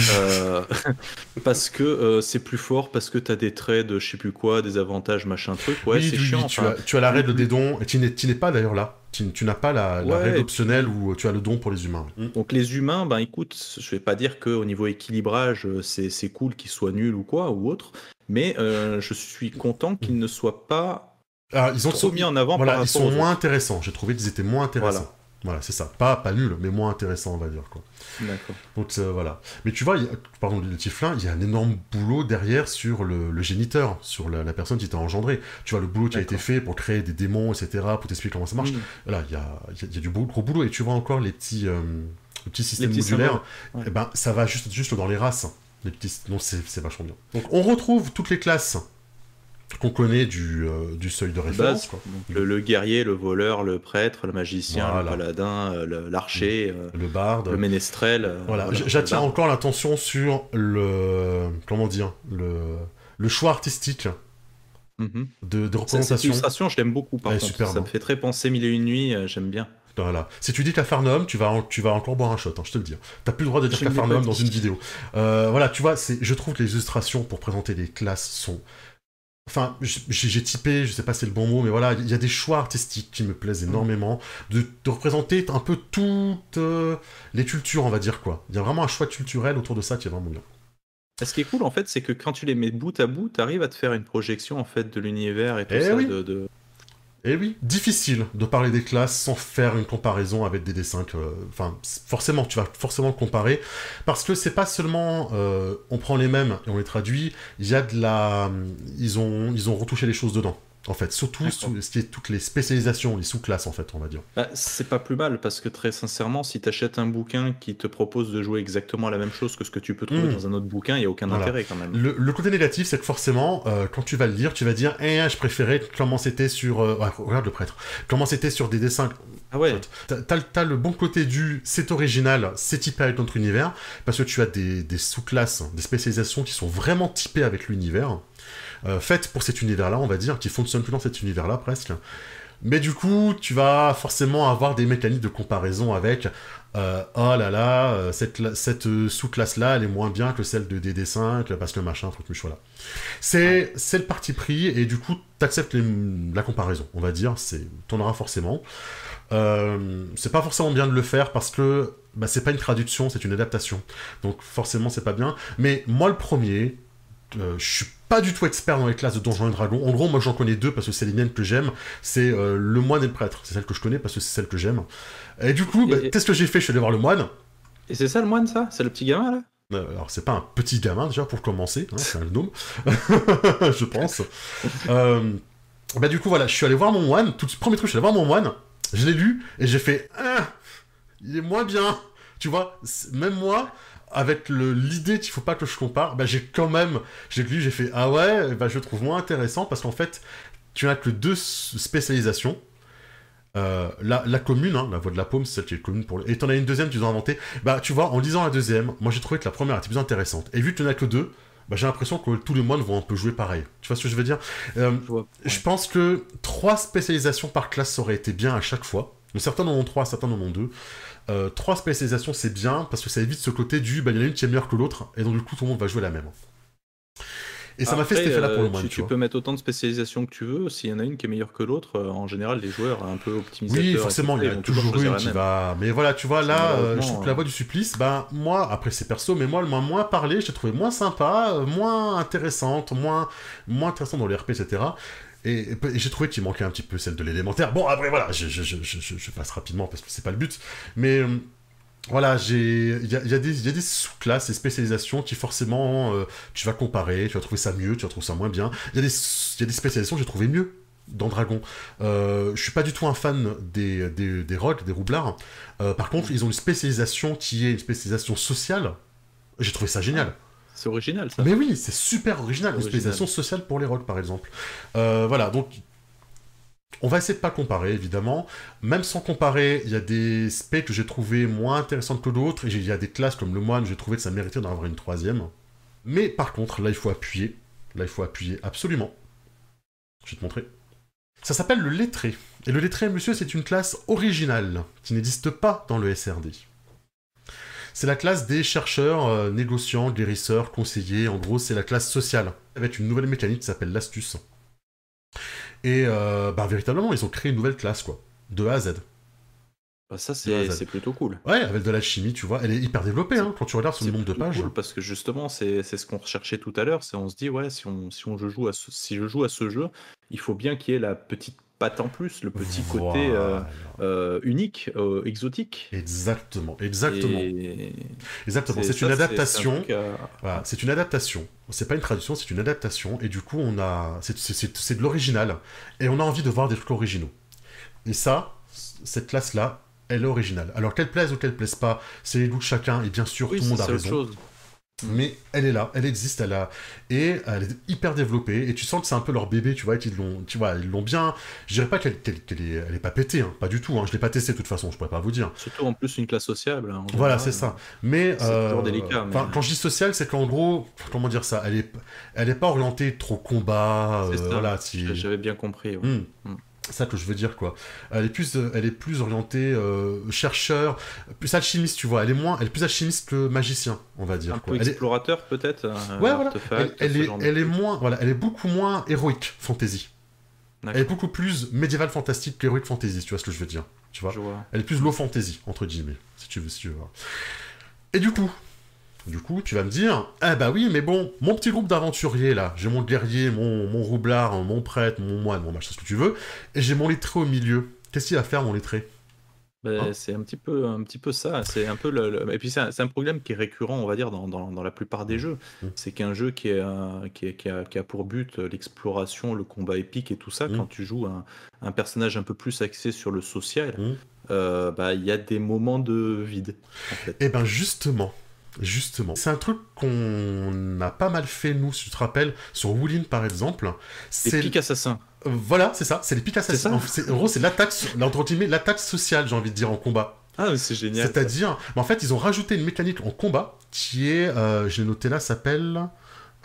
parce que c'est plus fort, parce que tu as des traits de je sais plus quoi, des avantages, machin truc. Ouais, c'est chiant. tu, as, tu as la règle des dons, et tu n'es pas d'ailleurs là. Tu, n'as pas la, règle optionnelle où tu as le don pour les humains. Donc les humains, ben écoute, je vais pas dire qu'au niveau équilibrage, c'est cool qu'ils soient nuls ou quoi, ou autre, mais euh, je suis content qu'ils ne soient pas ah, ils ont trop mis en avant. Voilà, ils sont moins intéressants. J'ai trouvé qu'ils étaient moins intéressants. Voilà, c'est ça. Pas, pas nul, mais moins intéressant, on va dire. Quoi. D'accord. Donc euh, voilà. Mais tu vois, pardon, le Tiflin, il y a un énorme boulot derrière sur le, géniteur, sur la, personne qui t'a engendré. Tu vois, le boulot qui a été fait pour créer des démons, etc., pour t'expliquer comment ça marche. Voilà, il y a, y a, du gros boulot. Et tu vois encore les petits, euh, petits systèmes modulaires. Eh ben, ça va juste, juste dans les races. Les petits... Non, c'est vachement bien. Donc on retrouve toutes les classes qu'on connaît du, euh, du, seuil de référence. Le, guerrier, le voleur, le prêtre, le magicien, le paladin, euh, l'archer, euh, le barde, le ménestrel. voilà, j'attire encore l'attention sur le comment dire le, le choix artistique. Mhm. De, de, représentation. Cette illustration, je l'aime beaucoup. Par contre. ça me fait très penser Mille et une nuits. j'aime bien. Voilà. Si tu dis Cafarnaum, tu vas, tu vas encore boire un shot, hein, je te le dis. T'as plus le droit de dire Cafarnaum dans une vidéo. voilà, tu vois, je trouve que les illustrations pour présenter les classes sont Enfin, j'ai typé, je sais pas si c'est le bon mot, mais voilà, il y a des choix artistiques qui me plaisent mm. énormément, de, représenter un peu toutes euh, les cultures, on va dire quoi. Il y a vraiment un choix culturel autour de ça qui est vraiment bien. Ce qui est cool en fait, c'est que quand tu les mets bout à bout, tu arrives à te faire une projection en fait de l'univers et tout eh ça. de... Eh oui, difficile de parler des classes sans faire une comparaison avec des dessins que... Enfin, forcément, tu vas forcément comparer, parce que c'est pas seulement euh, on prend les mêmes et on les traduit, il y a de la... Ils ont, ils ont retouché les choses dedans en fait, surtout ce qui est toutes les spécialisations, les sous-classes en fait, on va dire. Bah, c'est pas plus mal parce que très sincèrement, si tu achètes un bouquin qui te propose de jouer exactement la même chose que ce que tu peux trouver hmm. dans un autre bouquin, il y a aucun intérêt quand même. Le, côté négatif, c'est que forcément, euh, quand tu vas le lire, tu vas dire, eh, je préférais comment c'était sur, euh, regarde le prêtre, comment c'était sur des dessins. Ah ouais. T'as as le bon côté du, c'est original, c'est typé avec notre univers, parce que tu as des, des sous-classes, des spécialisations qui sont vraiment typées avec l'univers. Euh, faites pour cet univers-là, on va dire, qui fonctionne plus dans cet univers-là presque. Mais du coup, tu vas forcément avoir des mécaniques de comparaison avec euh, oh là là, euh, cette, cette sous-classe-là, elle est moins bien que celle de DD5, parce que machin, truc, mais voilà. C'est le parti pris, et du coup, t'acceptes la comparaison, on va dire, t'en auras forcément. c'est pas forcément bien de le faire parce que bah, c'est pas une traduction, c'est une adaptation. Donc forcément, c'est pas bien. Mais moi, le premier, je suis pas du tout expert dans les classes de Donjons et Dragons. En gros, moi j'en connais deux parce que c'est les miennes que j'aime. C'est euh, le moine et le prêtre. C'est celle que je connais parce que c'est celle que j'aime. Et du coup, bah, qu'est-ce que j'ai fait? Je suis allé voir le moine. Et c'est ça le moine, ça? C'est le petit gamin là? Euh, alors, c'est pas un petit gamin déjà pour commencer, hein, c'est un gnome, je pense. Euh, bah, du coup, voilà, je suis allé voir mon moine. Tout premier truc, je suis allé voir mon moine. Je l'ai lu et j'ai fait ah, il est moins bien. Tu vois, même moi, avec l'idée qu'il faut pas que je compare, bah, j'ai quand même, j'ai lu, j'ai fait ah ouais, bah, je trouve moins intéressant parce qu'en fait, tu n'as que deux spécialisations. Euh, la, la, commune, hein, la voie de la paume, c'est celle qui est commune pour le... Et t'en as une deuxième, tu dois inventer. Bah, tu vois, en lisant la deuxième, moi j'ai trouvé que la première était plus intéressante. Et vu que tu n'as que deux, bah, j'ai l'impression que tous les moines vont un peu jouer pareil. Tu vois ce que je veux dire? Euh, je, pense que trois spécialisations par classe auraient été bien à chaque fois. certains en ont trois, certains en ont deux. Euh, trois spécialisations, c'est bien, parce que ça évite ce côté du, bah, il y en a une qui est meilleure que l'autre, et donc du coup, tout le monde va jouer la même. Et ça m'a fait cet effet-là pour le euh, moins. Tu, peux mettre autant de spécialisations que tu veux. S'il y en a une qui est meilleure que l'autre, euh, en général, les joueurs un peu optimisés. Oui, forcément, il y a toujours une qui va. Mais voilà, tu vois, là, je trouve que la voix du supplice, ben, moi, après c'est perso, mais moi, le moins parlé, j'ai trouvé moins sympa, moins intéressante, moins, moins intéressante dans les RP, etc. Et, j'ai trouvé qu'il manquait un petit peu celle de l'élémentaire. Bon, après, voilà, je, passe rapidement parce que c'est pas le but. Mais euh, voilà, il y a, des sous-classes et spécialisations qui forcément, euh, tu vas comparer, tu vas trouver ça mieux, tu vas trouver ça moins bien. Il y, a des, spécialisations que j'ai trouvé mieux dans Dragon. Euh, je suis pas du tout un fan des, des, des rogues, des roublards. Euh, par contre, ils ont une spécialisation qui est une spécialisation sociale. J'ai trouvé ça génial. C'est original, ça. Mais oui, c'est super original. Une spécialisation sociale pour les rogues, par exemple. Euh, voilà, donc on va essayer de pas comparer, évidemment. Même sans comparer, il y a des specs que j'ai trouvé moins intéressantes que d'autres, et il y a des classes comme le moine, j'ai trouvé que ça méritait d'en avoir une troisième. Mais par contre, là, il faut appuyer. Là, il faut appuyer absolument. Je vais te montrer. Ça s'appelle le lettré. Et le lettré, monsieur, c'est une classe originale, qui n'existe pas dans le SRD. C'est la classe des chercheurs, euh, négociants, guérisseurs, conseillers, en gros, c'est la classe sociale, avec une nouvelle mécanique qui s'appelle l'astuce. Et euh, bah, véritablement, ils ont créé une nouvelle classe, quoi. De A à Z. Bah ça, c'est plutôt cool. Ouais, avec de la chimie, tu vois. Elle est hyper développée, hein, quand tu regardes sur le nombre de pages. Cool parce que justement, c'est ce qu'on recherchait tout à l'heure. C'est on se dit, ouais, si, on, si, on, je joue à si je joue à ce jeu, il faut bien qu'il y ait la petite patte en plus, le petit côté euh, euh, unique, exotique. Exactement, exactement. Exactement. C'est une adaptation. C'est une adaptation. C'est pas une traduction, c'est une adaptation. Et du coup, on a, c'est de l'original. Et on a envie de voir des trucs originaux. Et ça, cette classe-là, elle est originale. Alors qu'elle plaise ou qu'elle plaise pas, c'est les goûts de chacun. Et bien sûr, tout le monde a raison. Chose mais elle est là, elle existe, elle a et elle est hyper développée et tu sens que c'est un peu leur bébé, tu vois, qu'ils l'ont, tu vois, ils l'ont bien. Je dirais pas qu'elle est, elle est pas pétée, hein, pas du tout. Hein, je l'ai pas testé de toute façon, je pourrais pas vous dire. Surtout en plus une classe sociable. Hein, voilà, c'est ça. Mais, euh, délicat. Quand je dis sociale, c'est qu'en gros, comment dire ça, elle est, elle est pas orientée trop combat. Euh, voilà, si... J'avais bien compris. Ouais. Hmm. Hmm ça que je veux dire quoi. Elle est plus, euh, elle est plus orientée euh, chercheur, plus alchimiste tu vois. Elle est moins, elle est plus alchimiste que magicien on va dire. Un peu explorateur peut-être. Euh, ouais voilà. Elle, est, elle est moins, voilà, elle est beaucoup moins héroïque fantasy. Elle est beaucoup plus médiéval fantastique qu'héroïque fantasy, tu vois ce que je veux dire. Tu vois. Elle est plus low fantasy entre guillemets, si tu veux, si tu veux. Et du coup, du coup, tu vas me dire, eh bah oui, mais bon, mon petit groupe d'aventuriers là, j'ai mon guerrier, mon, mon roublard, mon prêtre, mon moine, mon machin, ce que tu veux, et j'ai mon lettré au milieu. Qu'est-ce qu'il va faire mon lettré? Bah, hein? c'est un petit peu, un petit peu ça. C'est un peu le, et puis c'est un, problème qui est récurrent, on va dire, dans, dans, dans la plupart des mmh. jeux. Mmh. C'est qu'un jeu qui, est, qui, est, qui, a, qui, a, pour but l'exploration, le combat épique et tout ça, mmh. quand tu joues un, un, personnage un peu plus axé sur le social, euh, bah il y a des moments de vide. En fait. Et eh ben justement, Justement. C'est un truc qu'on a pas mal fait, nous, si tu te rappelles, sur Woolin par exemple. C'est les pics assassins. Euh, voilà, c'est ça, c'est les pics assassins. En, gros, c'est l'attaque, l'attaque sociale, j'ai envie de dire, en combat. Ah, c'est génial. C'est-à-dire, en fait, ils ont rajouté une mécanique en combat qui est, euh, j'ai noté là, s'appelle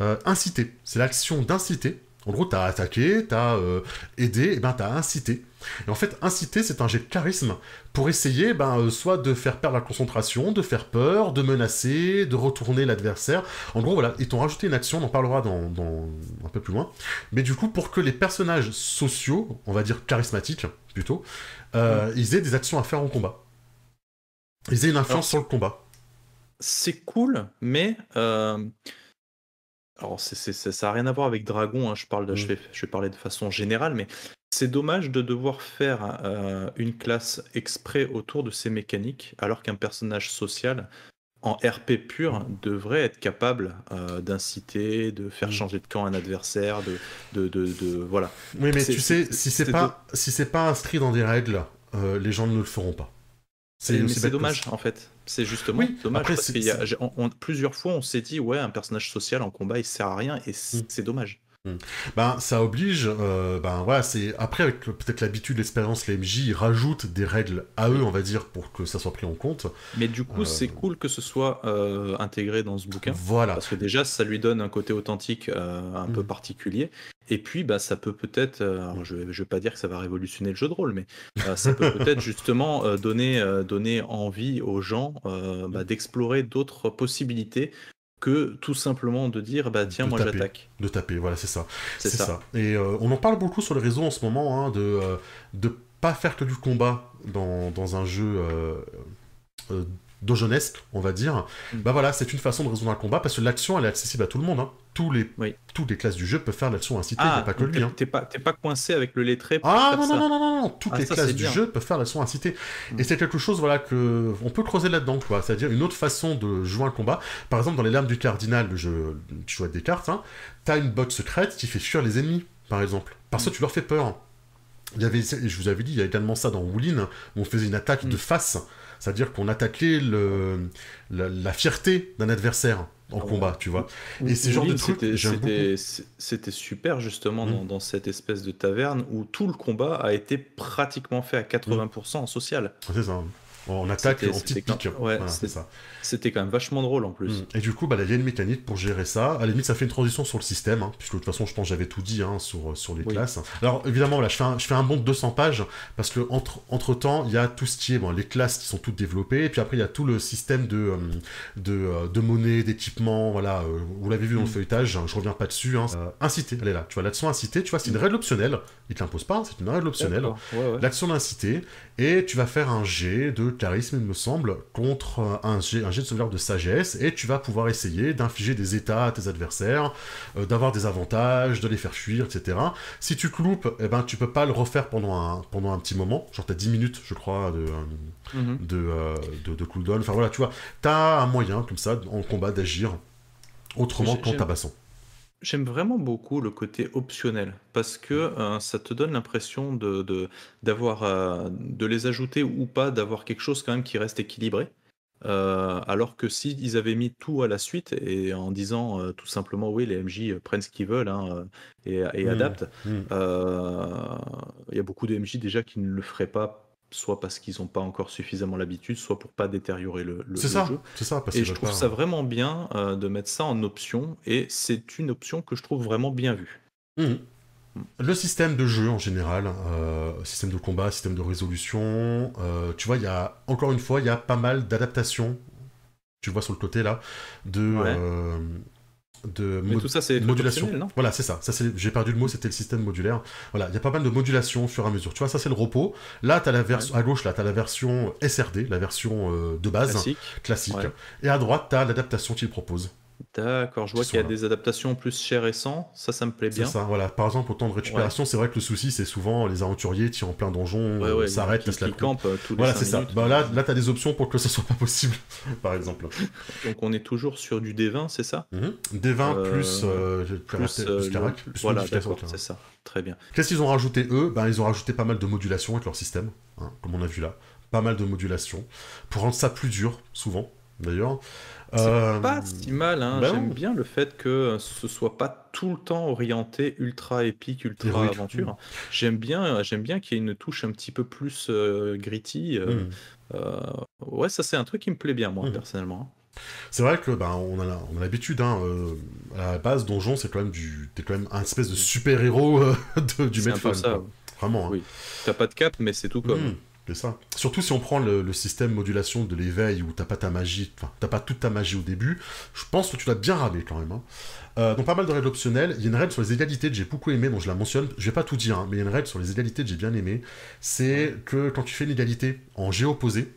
euh, inciter. C'est l'action d'inciter. En gros, t'as attaqué, t'as euh, aidé, et ben t'as incité. Et en fait, inciter, c'est un jet de charisme pour essayer, ben, euh, soit de faire perdre la concentration, de faire peur, de menacer, de retourner l'adversaire. En gros, voilà, ils t'ont rajouté une action, on en parlera dans, un peu plus loin. Mais du coup, pour que les personnages sociaux, on va dire charismatiques plutôt, euh, ils aient des actions à faire en combat. Ils aient une influence sur le combat. C'est cool, mais alors ça n'a rien à voir avec Dragon, hein, je, parle de, je, mm. vais, je, vais, parler de façon générale, mais c'est dommage de devoir faire euh, une classe exprès autour de ces mécaniques, alors qu'un personnage social en RP pur devrait être capable euh, d'inciter, de faire mm. changer de camp un adversaire, de, de, de, voilà. Oui, mais tu sais, si c'est pas si c'est pas inscrit dans des règles, euh, les gens ne le feront pas. C'est dommage en fait. C'est justement dommage parce qu'il y a plusieurs fois on s'est dit ouais un personnage social en combat il sert à rien et c'est mm. dommage. Hmm. Ben, ça oblige, euh, ben voilà, c'est après avec peut-être l'habitude, l'expérience, les MJ ils rajoutent des règles à eux, on va dire, pour que ça soit pris en compte. Mais du coup, c'est euh, cool que ce soit euh, intégré dans ce bouquin. Voilà. Parce que déjà, ça lui donne un côté authentique un peu hmm. particulier. Et puis, bah, ça peut peut-être, je ne vais pas dire que ça va révolutionner le jeu de rôle, mais ça peut peut-être justement donner, donner envie aux gens bah, d'explorer d'autres possibilités que tout simplement de dire bah tiens moi j'attaque. De taper, voilà c'est ça. C'est ça. Et euh, on en parle beaucoup sur les réseaux en ce moment hein, de euh, de pas faire que du combat dans, dans un jeu euh, dojonesque, on va dire, mm. bah voilà, c'est une façon de résoudre un combat parce que l'action elle est accessible à tout le monde. Hein. Tous les, toutes les classes du jeu peuvent faire l'action incitée, ah, pas que lui. Hein. T'es pas, pas coincé avec le lettré pour Ah non, non, non, non, non, non, toutes ah, les classes du jeu peuvent faire l'action incitée. Mm. Et c'est quelque chose, voilà, que on peut creuser là-dedans, quoi. C'est-à-dire une autre façon de jouer un combat. Par exemple, dans les larmes du cardinal, le jeu, tu joues avec des cartes, hein, t'as une botte secrète qui fait fuir les ennemis, par exemple. Parce que mm. tu leur fais peur. Il y avait, je vous avais dit, il y a également ça dans Woolin, où on faisait une attaque de face c'est-à-dire qu'on attaquait le, la, fierté d'un adversaire en ah combat, tu vois. Et ces genres de trucs, c'était super justement mmh. dans, cette espèce de taverne où tout le combat a été pratiquement fait à 80% en social. C'est ça. On attaque en petite pique. Ouais, c'est ça. C'était quand même vachement drôle en plus. Mm. Et du coup, bah, il y a une mécanique pour gérer ça. À la limite, ça fait une transition sur le système, hein, puisque de toute façon, je pense que j'avais tout dit hein, sur, sur les classes. Alors évidemment, là, je fais, un, je fais un bond de 200 pages, parce que entre, entre temps, il y a tout ce qui est, bon, les classes qui sont toutes développées, et puis après, il y a tout le système de, euh, de, euh, de, monnaie, d'équipement, voilà. Euh, vous l'avez vu dans le mm. feuilletage, je reviens pas dessus. Hein. inciter, elle est là. Tu vois, l'action inciter, tu vois, c'est une règle optionnelle. Il te l'impose pas, c'est une règle optionnelle. L'action d'inciter, et tu vas faire un jet de charisme, il me semble, contre un jet, un jet de sauvegarde de sagesse et tu vas pouvoir essayer d'infliger des états à tes adversaires, euh, d'avoir des avantages, de les faire fuir, etc. Si tu te loupes, eh ben, tu peux pas le refaire pendant un, pendant un petit moment, genre as 10 minutes, je crois, de, euh, mhm. euh, de, de, cooldown. Enfin voilà, tu vois, as un moyen, comme ça, en combat, d'agir autrement qu'en tabassant. J'aime vraiment beaucoup le côté optionnel parce que ça te donne l'impression de, d'avoir de les ajouter ou pas, d'avoir quelque chose quand même qui reste équilibré. Euh, alors que s'ils avaient mis tout à la suite et en disant euh, tout simplement oui les MJ euh, prennent ce qu'ils veulent hein, et, mmh. adaptent, mmh. il y a beaucoup de MJ déjà qui ne le feraient pas soit parce qu'ils n'ont pas encore suffisamment l'habitude, soit pour pas détériorer le, le, c'est ça, C'est ça, et je trouve ça vraiment bien de mettre ça en option, et c'est une option que je trouve vraiment bien vue. Mmh. Le système de jeu en général, euh, système de combat, système de résolution, euh, tu vois, il y a, encore une fois, il y a pas mal d'adaptations, tu vois sur le côté là, de... Euh, de Mais tout ça, c'est modulation. Non voilà, c'est ça. ça J'ai perdu le mot, c'était le système modulaire. Voilà, il y a pas mal de modulation au fur et à mesure. Tu vois, ça, c'est le repos. Là, as la version à gauche, là, tu as la version SRD, la version de base, classique. classique. Et à droite, tu as l'adaptation qu'il propose. D'accord, je vois qu'il y a des adaptations plus chères et sans, ça, ça me plaît bien. ça, voilà. Par exemple, au temps de récupération, c'est vrai que le souci, c'est souvent les aventuriers qui en plein donjon euh, s'arrêtent, laissent la campent euh, Voilà, c'est ça. Bah, là, là tu as des options pour que ça soit pas possible, par exemple. Donc on est toujours sur du D20, c'est ça? Mhm. D20 euh, plus, plus, plus, carac, Voilà, d'accord, c'est ça. Très bien. Qu'est-ce qu'ils ont rajouté, eux? Ben, Ils ont rajouté pas mal de modulation avec leur système, hein, comme on a vu là. Pas mal de modulation, pour rendre ça plus dur, souvent, d'ailleurs. C'est euh, pas si mal, hein. Ben j'aime bien le fait que ce soit pas tout le temps orienté ultra épique, ultra aventure. J'aime bien, j'aime bien qu'il y ait une touche un petit peu plus euh, gritty. Euh, hmm. ouais, ça c'est un truc qui me plaît bien moi hmm. personnellement. C'est vrai que ben, on a, on a l'habitude, hein, à la base, Donjon, c'est quand même du, t'es quand même un espèce de super héros du Medfall. Vraiment. Hein. Oui. T'as pas de cap, mais c'est tout comme. Ça. Surtout si on prend le, système modulation de l'éveil où t'as pas ta magie, enfin t'as pas toute ta magie au début, je pense que tu l'as bien ramé quand même. Hein. Euh, donc pas mal de règles optionnelles. Il y a une règle sur les égalités que j'ai beaucoup aimé, dont je la mentionne. Je vais pas tout dire, hein, mais il y a une règle sur les égalités que j'ai bien aimé. C'est que quand tu fais une égalité en géo opposé,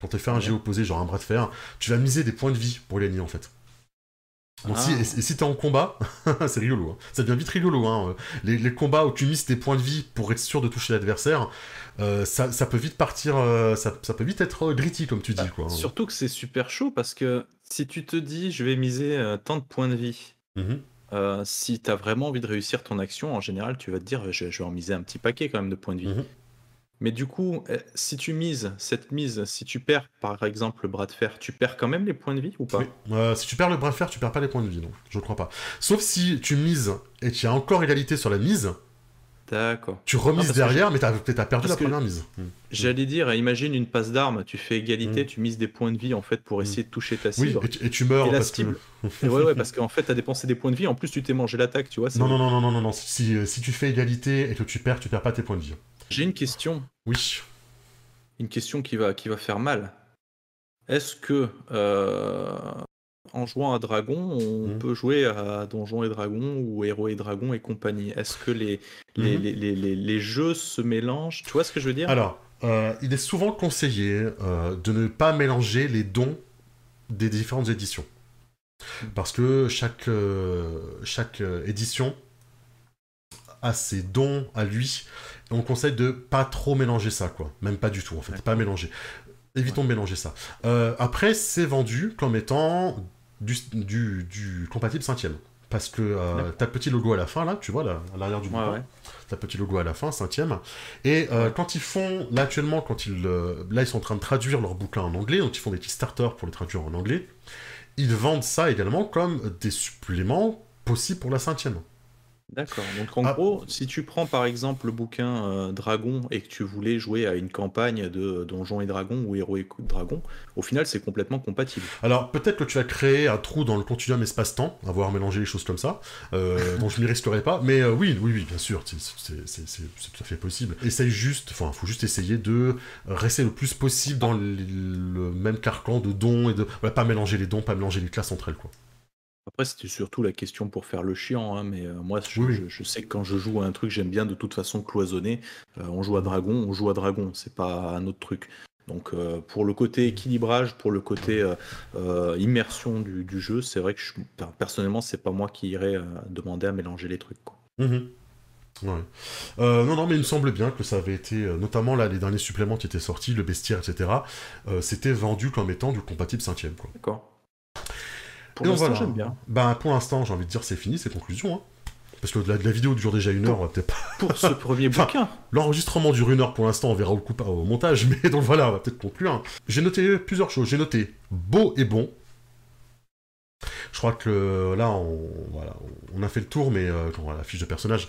quand tu fais un géo opposé, genre un bras de fer, tu vas miser des points de vie pour gagner en fait. Donc si, ah. et, si t'es en combat, c'est rigolo, hein. ça devient vite rigolo. Hein. Les, les, combats où tu mises tes points de vie pour être sûr de toucher l'adversaire, euh, ça, ça, peut vite partir, euh, ça, ça, peut vite être gritty comme tu dis. Bah, quoi. Surtout que c'est super chaud parce que si tu te dis je vais miser euh, tant de points de vie, mmh si t'as vraiment envie de réussir ton action, en général tu vas te dire je, vais en miser un petit paquet quand même de points de vie. Mmh Mais du coup, eh, si tu mises cette mise, si tu perds par exemple le bras de fer, tu perds quand même les points de vie ou pas euh, Si tu perds le bras de fer, tu perds pas les points de vie, non, je crois pas. Sauf si tu mises et tu as encore égalité sur la mise. D'accord. Tu remises derrière, mais tu as, perdu la première mise. Hmm. J'allais dire, imagine une passe d'armes, tu fais égalité, hmm. tu mises des points de vie en fait pour hmm. essayer de toucher ta cible. Oui, et, tu, meurs parce que. ouais, ouais, parce qu'en fait, tu as dépensé des points de vie, en plus tu t'es mangé l'attaque, tu vois. Non, non, non, non, non, non, non, si, si tu fais égalité et que tu perds, tu perds pas tes points de vie. J'ai une question. Oui une question qui va, qui va faire mal. Est-ce que euh, en jouant à Dragon, on mmh. peut jouer à Donjons et Dragons ou Héros et Dragons et compagnie? Est-ce que les, mmh. les, les, les, les, jeux se mélangent? Tu vois ce que je veux dire? Alors, euh, il est souvent conseillé euh, de ne pas mélanger les dons des différentes éditions. Parce que chaque, chaque édition a ses dons à lui on conseille de pas trop mélanger ça, quoi. Même pas du tout, en fait. Pas mélanger. Évitons de mélanger ça. Euh, après, c'est vendu comme étant du, du, compatible cinquième. Parce que euh, t'as le petit logo à la fin, là, tu vois, là, à l'arrière du bouquin. T'as le petit logo à la fin, cinquième. Et euh, quand ils font, là, actuellement, quand ils, là, ils sont en train de traduire leur bouquin en anglais, donc ils font des petits starters pour les traduire en anglais, ils vendent ça également comme des suppléments possibles pour la cinquième. D'accord. Donc en ah. gros, si tu prends par exemple le bouquin euh, Dragon et que tu voulais jouer à une campagne de Donjons et Dragons ou Héros et Dragons, au final c'est complètement compatible. Alors peut-être que tu as créé un trou dans le continuum espace-temps, avoir mélangé les choses comme ça, euh, dont je m'y risquerais pas. Mais euh, oui, oui, oui, bien sûr, c'est tout à fait possible. Essaye juste, enfin, faut juste essayer de rester le plus possible dans le, même carcan de dons et de, pas mélanger les dons, pas mélanger les classes entre elles, quoi. Après, c'était surtout la question pour faire le chiant, hein, mais euh, moi, je, sais que quand je joue à un truc, j'aime bien de toute façon cloisonner. Euh, on joue à Dragon, on joue à Dragon, c'est pas un autre truc. Donc, euh, pour le côté équilibrage, pour le côté immersion du, jeu, c'est vrai que je, personnellement, c'est pas moi qui irais demander à mélanger les trucs. Quoi. Mmh non, non, mais il me semble bien que ça avait été, notamment là, les derniers suppléments qui étaient sortis, le bestiaire, etc., c'était vendu comme étant du compatible cinquième. D'accord. Pour l'instant, j'aime bien. Ben, pour l'instant, j'ai envie de dire, c'est fini, c'est conclusion. Hein. Parce que la, la, vidéo dure déjà une heure, peut-être pas. Pour ce premier bouquin. L'enregistrement dure une heure pour l'instant, on verra au, coup, au montage, mais donc voilà, on va peut-être conclure. Hein. J'ai noté plusieurs choses. J'ai noté beau et bon. Je crois que là, on, voilà, on a fait le tour, mais euh, la fiche de personnage,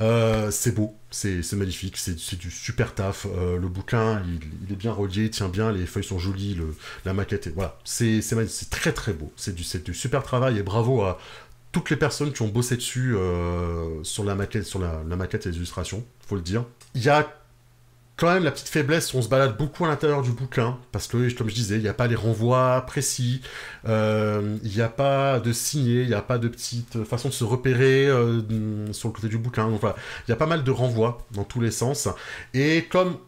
euh, c'est beau, c'est magnifique, c'est du super taf. Euh, le bouquin, il, est bien relié, il tient bien, les feuilles sont jolies, la maquette, est, voilà, c'est très très beau. C'est du, super travail et bravo à toutes les personnes qui ont bossé dessus sur la maquette, sur la, maquette et les illustrations, faut le dire. Quand même la petite faiblesse, on se balade beaucoup à l'intérieur du bouquin, parce que, comme je disais, il n'y a pas les renvois précis, euh, il n'y a pas de signé, il n'y a pas de petite façon de se repérer euh, sur le côté du bouquin. Donc voilà, il y a pas mal de renvois dans tous les sens. Et comme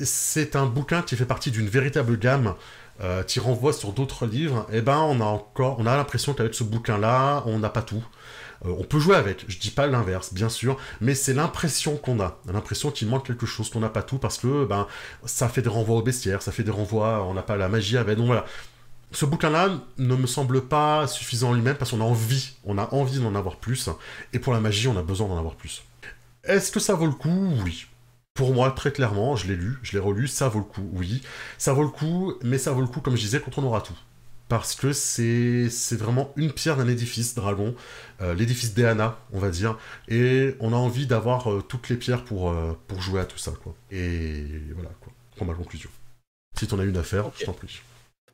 c'est un bouquin qui fait partie d'une véritable gamme, euh, qui renvoie sur d'autres livres, eh ben on a encore, on a l'impression qu'avec ce bouquin-là, on n'a pas tout. Euh, on peut jouer avec, je dis pas l'inverse, bien sûr, mais c'est l'impression qu'on a, l'impression qu'il manque quelque chose, qu'on n'a pas tout, parce que ben ça fait des renvois au bestiaire, ça fait des renvois, on n'a pas la magie avec, donc voilà. Ce bouquin-là ne me semble pas suffisant en lui-même parce qu'on a envie, on a envie d'en avoir plus, et pour la magie, on a besoin d'en avoir plus. Est-ce que ça vaut le coup? Oui. Pour moi, très clairement, je l'ai lu, je l'ai relu, ça vaut le coup, oui. Ça vaut le coup, mais ça vaut le coup, comme je disais, quand on aura tout parce que c'est vraiment une pierre d'un édifice, Dragon, euh, l'édifice d'Eana, on va dire, et on a envie d'avoir euh, toutes les pierres pour, euh, pour jouer à tout ça, quoi. Et voilà, quoi, pour ma conclusion. Si t'en as une à faire, je t'en prie.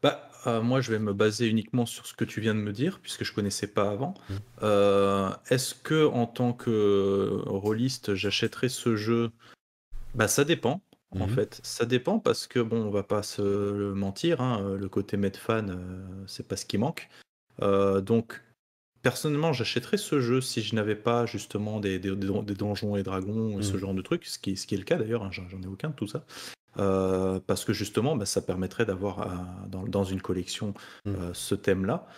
Bah, moi, je vais me baser uniquement sur ce que tu viens de me dire, puisque je connaissais pas avant. Mmh. Est-ce que, en tant que rôliste, j'achèterais ce jeu? Bah, ça dépend. En mmh fait, ça dépend parce que bon, on va pas se mentir, hein, euh, le côté Medfan, euh, c'est pas ce qui manque. Euh, donc, personnellement, j'achèterais ce jeu si je n'avais pas justement des, des, donjons et dragons, et ce mmh. genre de trucs, ce qui, ce qui est le cas d'ailleurs, hein, j'en ai aucun de tout ça. parce que justement, bah, ça permettrait d'avoir dans, dans, une collection mmh. ce thème-là.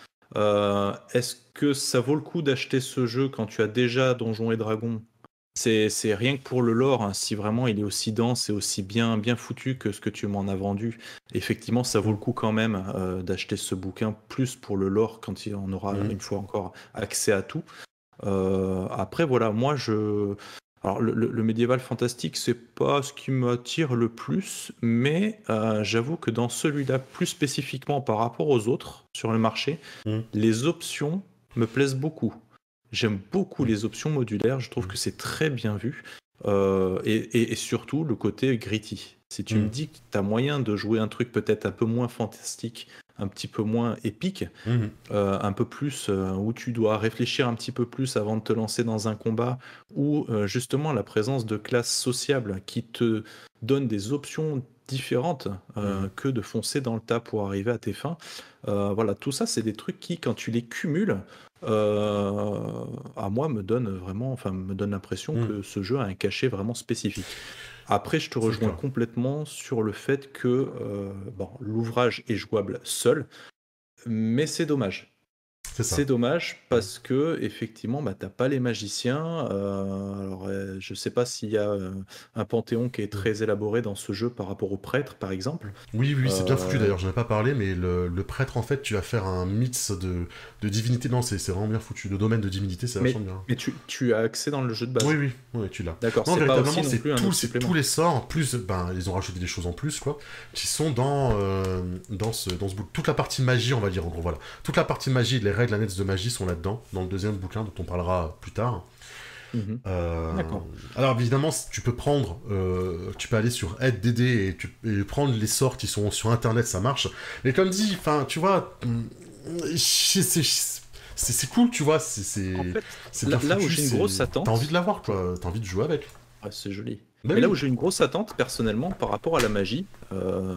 Est-ce que ça vaut le coup d'acheter ce jeu quand tu as déjà Donjons et Dragons c'est rien que pour le lore, hein, si vraiment il est aussi dense et aussi bien, bien foutu que ce que tu m'en as vendu, effectivement, ça vaut le coup quand même euh, d'acheter ce bouquin, plus pour le lore quand on aura mmh une fois encore accès à tout. Euh, après, voilà, moi, je, Alors le, médiéval fantastique, c'est pas ce qui m'attire le plus, mais euh, j'avoue que dans celui-là, plus spécifiquement par rapport aux autres sur le marché, mmh. les options me plaisent beaucoup. J'aime beaucoup les options modulaires, je trouve que c'est très bien vu. Euh, et, surtout le côté gritty. Si tu me dis que tu as moyen de jouer un truc peut-être un peu moins fantastique, un petit peu moins épique, mhm. euh, un peu plus euh, où tu dois réfléchir un petit peu plus avant de te lancer dans un combat, ou justement la présence de classes sociables qui te donnent des options différentes mhm. que de foncer dans le tas pour arriver à tes fins. voilà, tout ça, c'est des trucs qui, quand tu les cumules, à moi me donne vraiment, enfin me donne l'impression mhm. que ce jeu a un cachet vraiment spécifique. Après, je te rejoins complètement sur le fait que euh, bon, l'ouvrage est jouable seul, mais c'est dommage. C'est dommage parce que effectivement, bah, t'as pas les magiciens. Euh, alors, euh, je sais pas s'il y a euh, un panthéon qui est très élaboré dans ce jeu par rapport au prêtre, par exemple. Oui, oui, c'est bien foutu d'ailleurs. J'en ai pas parlé, mais le, prêtre, en fait, tu vas faire un mix de, de divinité. Non, c'est vraiment bien foutu. Le domaine de divinité, c'est vachement bien. Mais tu, tu, as accès dans le jeu de base. Oui, oui, oui tu l'as. D'accord. Pas aussi c'est tous, tous les sorts. Plus, ben, ils ont rajouté des choses en plus, quoi, qui sont dans dans ce dans ce bout. Toute la partie magie, on va dire en gros. Voilà, toute la partie magie, les règles annexes de magie sont là-dedans, dans le deuxième bouquin dont on parlera plus tard. Euh, alors évidemment, tu peux prendre, euh, tu peux aller sur aide d'aider et, tu, prendre les sorts qui sont sur internet, ça marche. Mais comme dit, enfin, tu vois, c'est cool, tu vois, c'est là, là, où j'ai une grosse attente. T'as envie de l'avoir, quoi. T'as envie de jouer avec. c'est joli. Bah Mais là où j'ai une grosse attente personnellement par rapport à la magie, euh,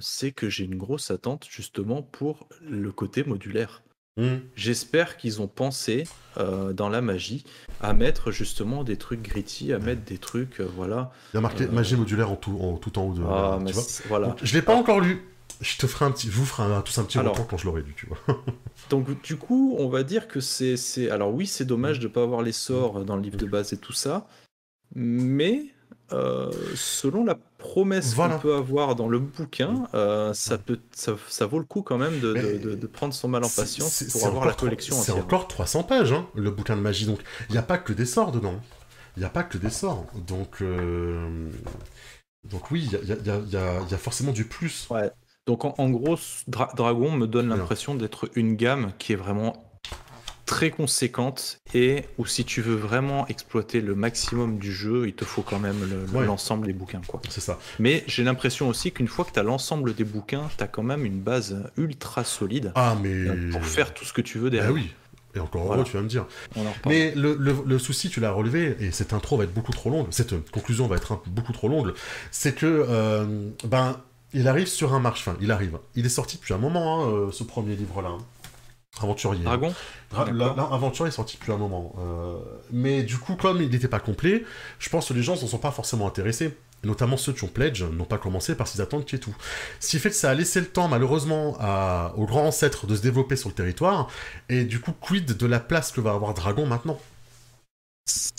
c'est que j'ai une grosse attente justement pour le côté modulaire. Hmm. J'espère qu'ils ont pensé euh, dans la magie à mettre justement des trucs gritty, à mettre des trucs, euh, voilà. Il y a marqué magie modulaire en tout en, tout en haut de. Ah, tu vois voilà. je l'ai pas encore lu. Je te ferai un petit, je vous ferai un, tous un petit retour quand je l'aurai lu, tu vois. donc du coup, on va dire que c'est, alors oui, c'est dommage de pas avoir les sorts dans le livre de base et tout ça, mais euh, selon la promesse qu'on peut avoir dans le bouquin, euh, ça, peut, ça, vaut le coup quand même de, prendre son mal en patience pour avoir la collection C'est encore 300 pages, hein, le bouquin de magie, donc il n'y a pas que des sorts dedans. Il n'y a pas que des sorts. Donc, euh, donc oui, il y a, forcément du plus. Ouais. Donc en, gros, Dragon me donne l'impression d'être une gamme qui est vraiment très conséquente et où si tu veux vraiment exploiter le maximum du jeu, il te faut quand même l'ensemble des bouquins. quoi. C'est ça. Mais j'ai l'impression aussi qu'une fois que tu as l'ensemble des bouquins, tu as quand même une base ultra solide ah, mais... pour faire tout ce que tu veux derrière. Ah oui. Et encore heureux, tu vas me dire. Mais le, le, souci, tu l'as relevé, et cette intro va être beaucoup trop longue, cette conclusion va être beaucoup trop longue, c'est que, euh, ben, il arrive sur un marche fin, il arrive. Il est sorti depuis un moment, hein, euh, ce premier livre-là. Aventurier. Dragon Aventurier est sorti depuis un moment. Euh, mais du coup, comme il n'était pas complet, je pense que les gens ne s'en sont pas forcément intéressés. Notamment ceux qui ont pledge n'ont pas commencé parce qu'ils attendent qu'il y ait tout. Ce qui fait que ça a laissé le temps, malheureusement, à... aux grands ancêtres de se développer sur le territoire. Et du coup, quid de la place que va avoir Dragon maintenant?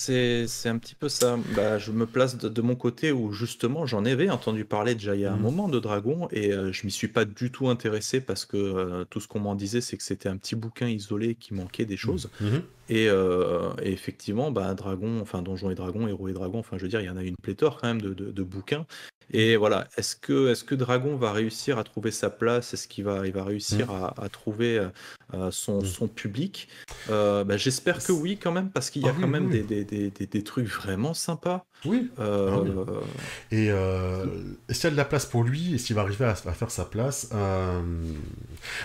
C'est un petit peu ça. Bah, je me place de, mon côté où justement j'en avais entendu parler déjà il y a un mmh. moment de Dragon et je je m'y suis pas du tout intéressé parce que tout ce qu'on m'en disait c'est que c'était un petit bouquin isolé qui manquait des mmh. choses. Mmh. Et, effectivement, bah, Dragon, enfin Donjons et Dragons, Héros et Dragons, enfin je veux dire, il y en a une pléthore quand même de, de bouquins. Et voilà, est-ce que, est que Dragon va réussir à trouver sa place? Est-ce qu'il va, il va réussir mmh. à, trouver euh, euh, son, mmh. son, public? Euh, bah, J'espère que oui, quand même, parce qu'il y a ah quand même Des, des, des, des, trucs vraiment sympas. Oui. Ah et est-ce qu'il y a de la place pour lui Est-ce qu'il va arriver à, faire sa place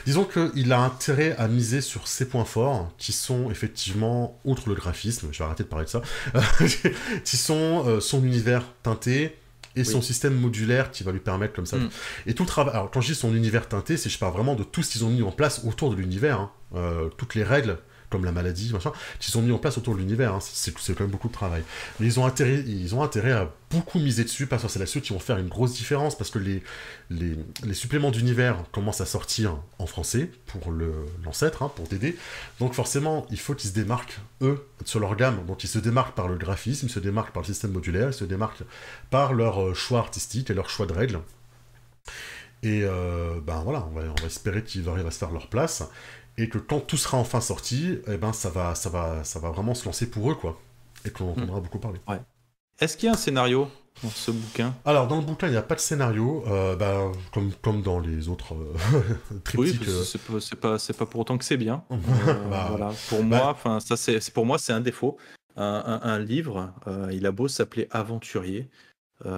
Disons qu'il a intérêt à miser sur ses points forts, qui sont effectivement, outre le graphisme, je vais arrêter de parler de ça, qui sont son univers teinté, et son système modulaire qui va lui permettre comme ça. Mm. Et tout le travail. Alors, quand je dis son univers teinté, c'est je parle vraiment de tout ce qu'ils ont mis en place autour de l'univers. Hein. Euh, toutes les règles comme la maladie, machin, qui sont mis en place autour de l'univers. Hein. C'est quand même beaucoup de travail. Mais ils ont intérêt, ils ont intérêt à beaucoup miser dessus, parce que c'est là-dessus qui vont faire une grosse différence, parce que les, suppléments d'univers commencent à sortir en français pour l'ancêtre, hein, pour DD. Donc forcément, il faut qu'ils se démarquent, eux, sur leur gamme. Donc ils se démarquent par le graphisme, ils se démarquent par le système modulaire, ils se démarquent par leur euh, choix artistique et leur choix de règles. Et euh, ben voilà, on va, on va espérer qu'ils arrivent à se faire leur place et que quand tout sera enfin sorti, eh ben ça va, ça va, ça va vraiment se lancer pour eux quoi. et qu'on entendra beaucoup parler. Ouais. Est-ce qu'il y a un scénario dans ce bouquin? Alors, dans le bouquin, il n'y a pas de scénario, euh, bah, comme, comme dans les autres euh, triptyques. Oui, c'est pas, pas, pas, pour autant que c'est bien. Bah, voilà. Pour moi, enfin, ça c'est pour moi c'est un défaut. Un, un, livre, il a beau s'appeler Aventurier,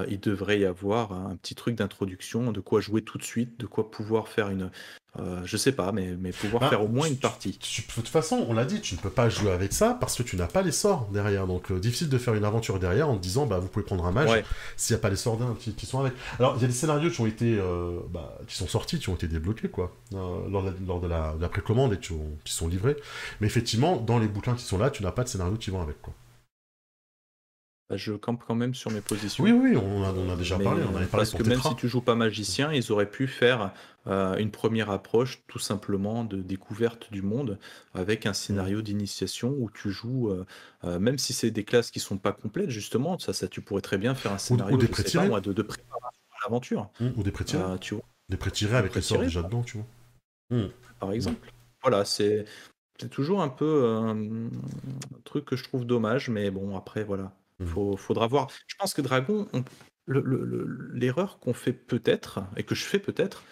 il devrait y avoir un petit truc d'introduction, de quoi jouer tout de suite, de quoi pouvoir faire une, euh, je sais pas, mais, mais pouvoir bah, faire au moins une partie. de toute façon, on l'a dit, tu ne peux pas jouer avec ça parce que tu n'as pas les sorts derrière. Donc, euh, difficile de faire une aventure derrière en te disant, bah, vous pouvez prendre un mage s'il n'y a pas les sorts qui, qui, sont avec. Alors, il y a des scénarios qui ont été, euh, bah, qui sont sortis, qui ont été débloqués, quoi, lors, de, lors de, la, précommande et qui, qui, sont livrés. Mais effectivement, dans les bouquins qui sont là, tu n'as pas de scénario qui vont avec, quoi. Bah, je campe quand même sur mes positions. Oui, oui, on a, déjà parlé. On avait parlé parce que même si tu joues pas magicien, ils auraient pu faire euh, une première approche tout simplement de découverte du monde avec un scénario mmh. d'initiation où tu joues, euh, euh, même si c'est des classes qui sont pas complètes, justement, ça, ça tu pourrais très bien faire un scénario ou, des de, de, préparation à l'aventure. Mmh, ou des pré tu vois. Des pré avec les sorts déjà dedans, tu vois. Mmh. Par exemple. Voilà, c'est toujours un peu un truc que je trouve dommage, mais bon, après, voilà. Il mmh. faudra voir. Je pense que Dragon, l'erreur qu'on fait peut-être, et que je fais peut-être,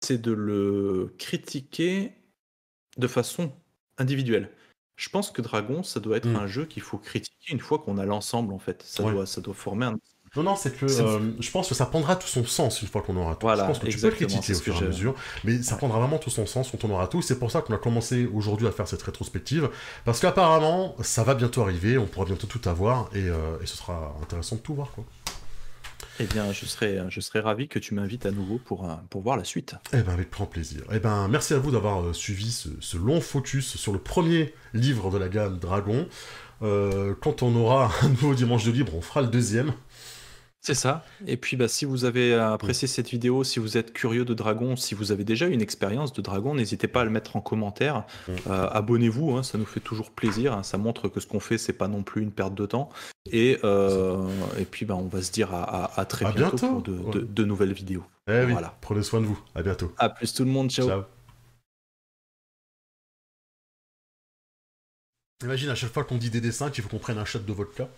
c'est de le critiquer de façon individuelle. Je pense que Dragon, ça doit être mmh. un jeu qu'il faut critiquer une fois qu'on a l'ensemble, en fait. Ça, doit, ça doit former un non, non, c'est que euh, je pense que ça prendra tout son sens une fois qu'on aura tout. je pense que tu peux critiquer au fur et à mesure, mais ça prendra vraiment tout son sens quand on aura tout. C'est pour ça qu'on a commencé aujourd'hui à faire cette rétrospective, parce qu'apparemment, ça va bientôt arriver, on pourra bientôt tout avoir, et, euh, et ce sera intéressant de tout voir, quoi. Eh bien, je serais, je serais ravi que tu m'invites à nouveau pour, euh, pour voir la suite. Eh bien, avec grand plaisir. Eh bien, merci à vous d'avoir suivi ce, ce, long focus sur le premier livre de la gamme Dragon. quand on aura un nouveau dimanche de libre, on fera le deuxième. C'est ça. Et puis, bah, si vous avez apprécié cette vidéo, si vous êtes curieux de dragon, si vous avez déjà une expérience de dragon, n'hésitez pas à le mettre en commentaire. Euh, abonnez-vous, hein, ça nous fait toujours plaisir. Hein. ça montre que ce qu'on fait, c'est pas non plus une perte de temps. Et, euh, et puis, bah, on va se dire à, très bientôt, pour de, nouvelles vidéos. Eh voilà. Prenez soin de vous. À bientôt. À plus tout le monde. Ciao. Ciao. Imagine à chaque fois qu'on dit des dessins qu'il faut qu'on prenne un shot de vodka.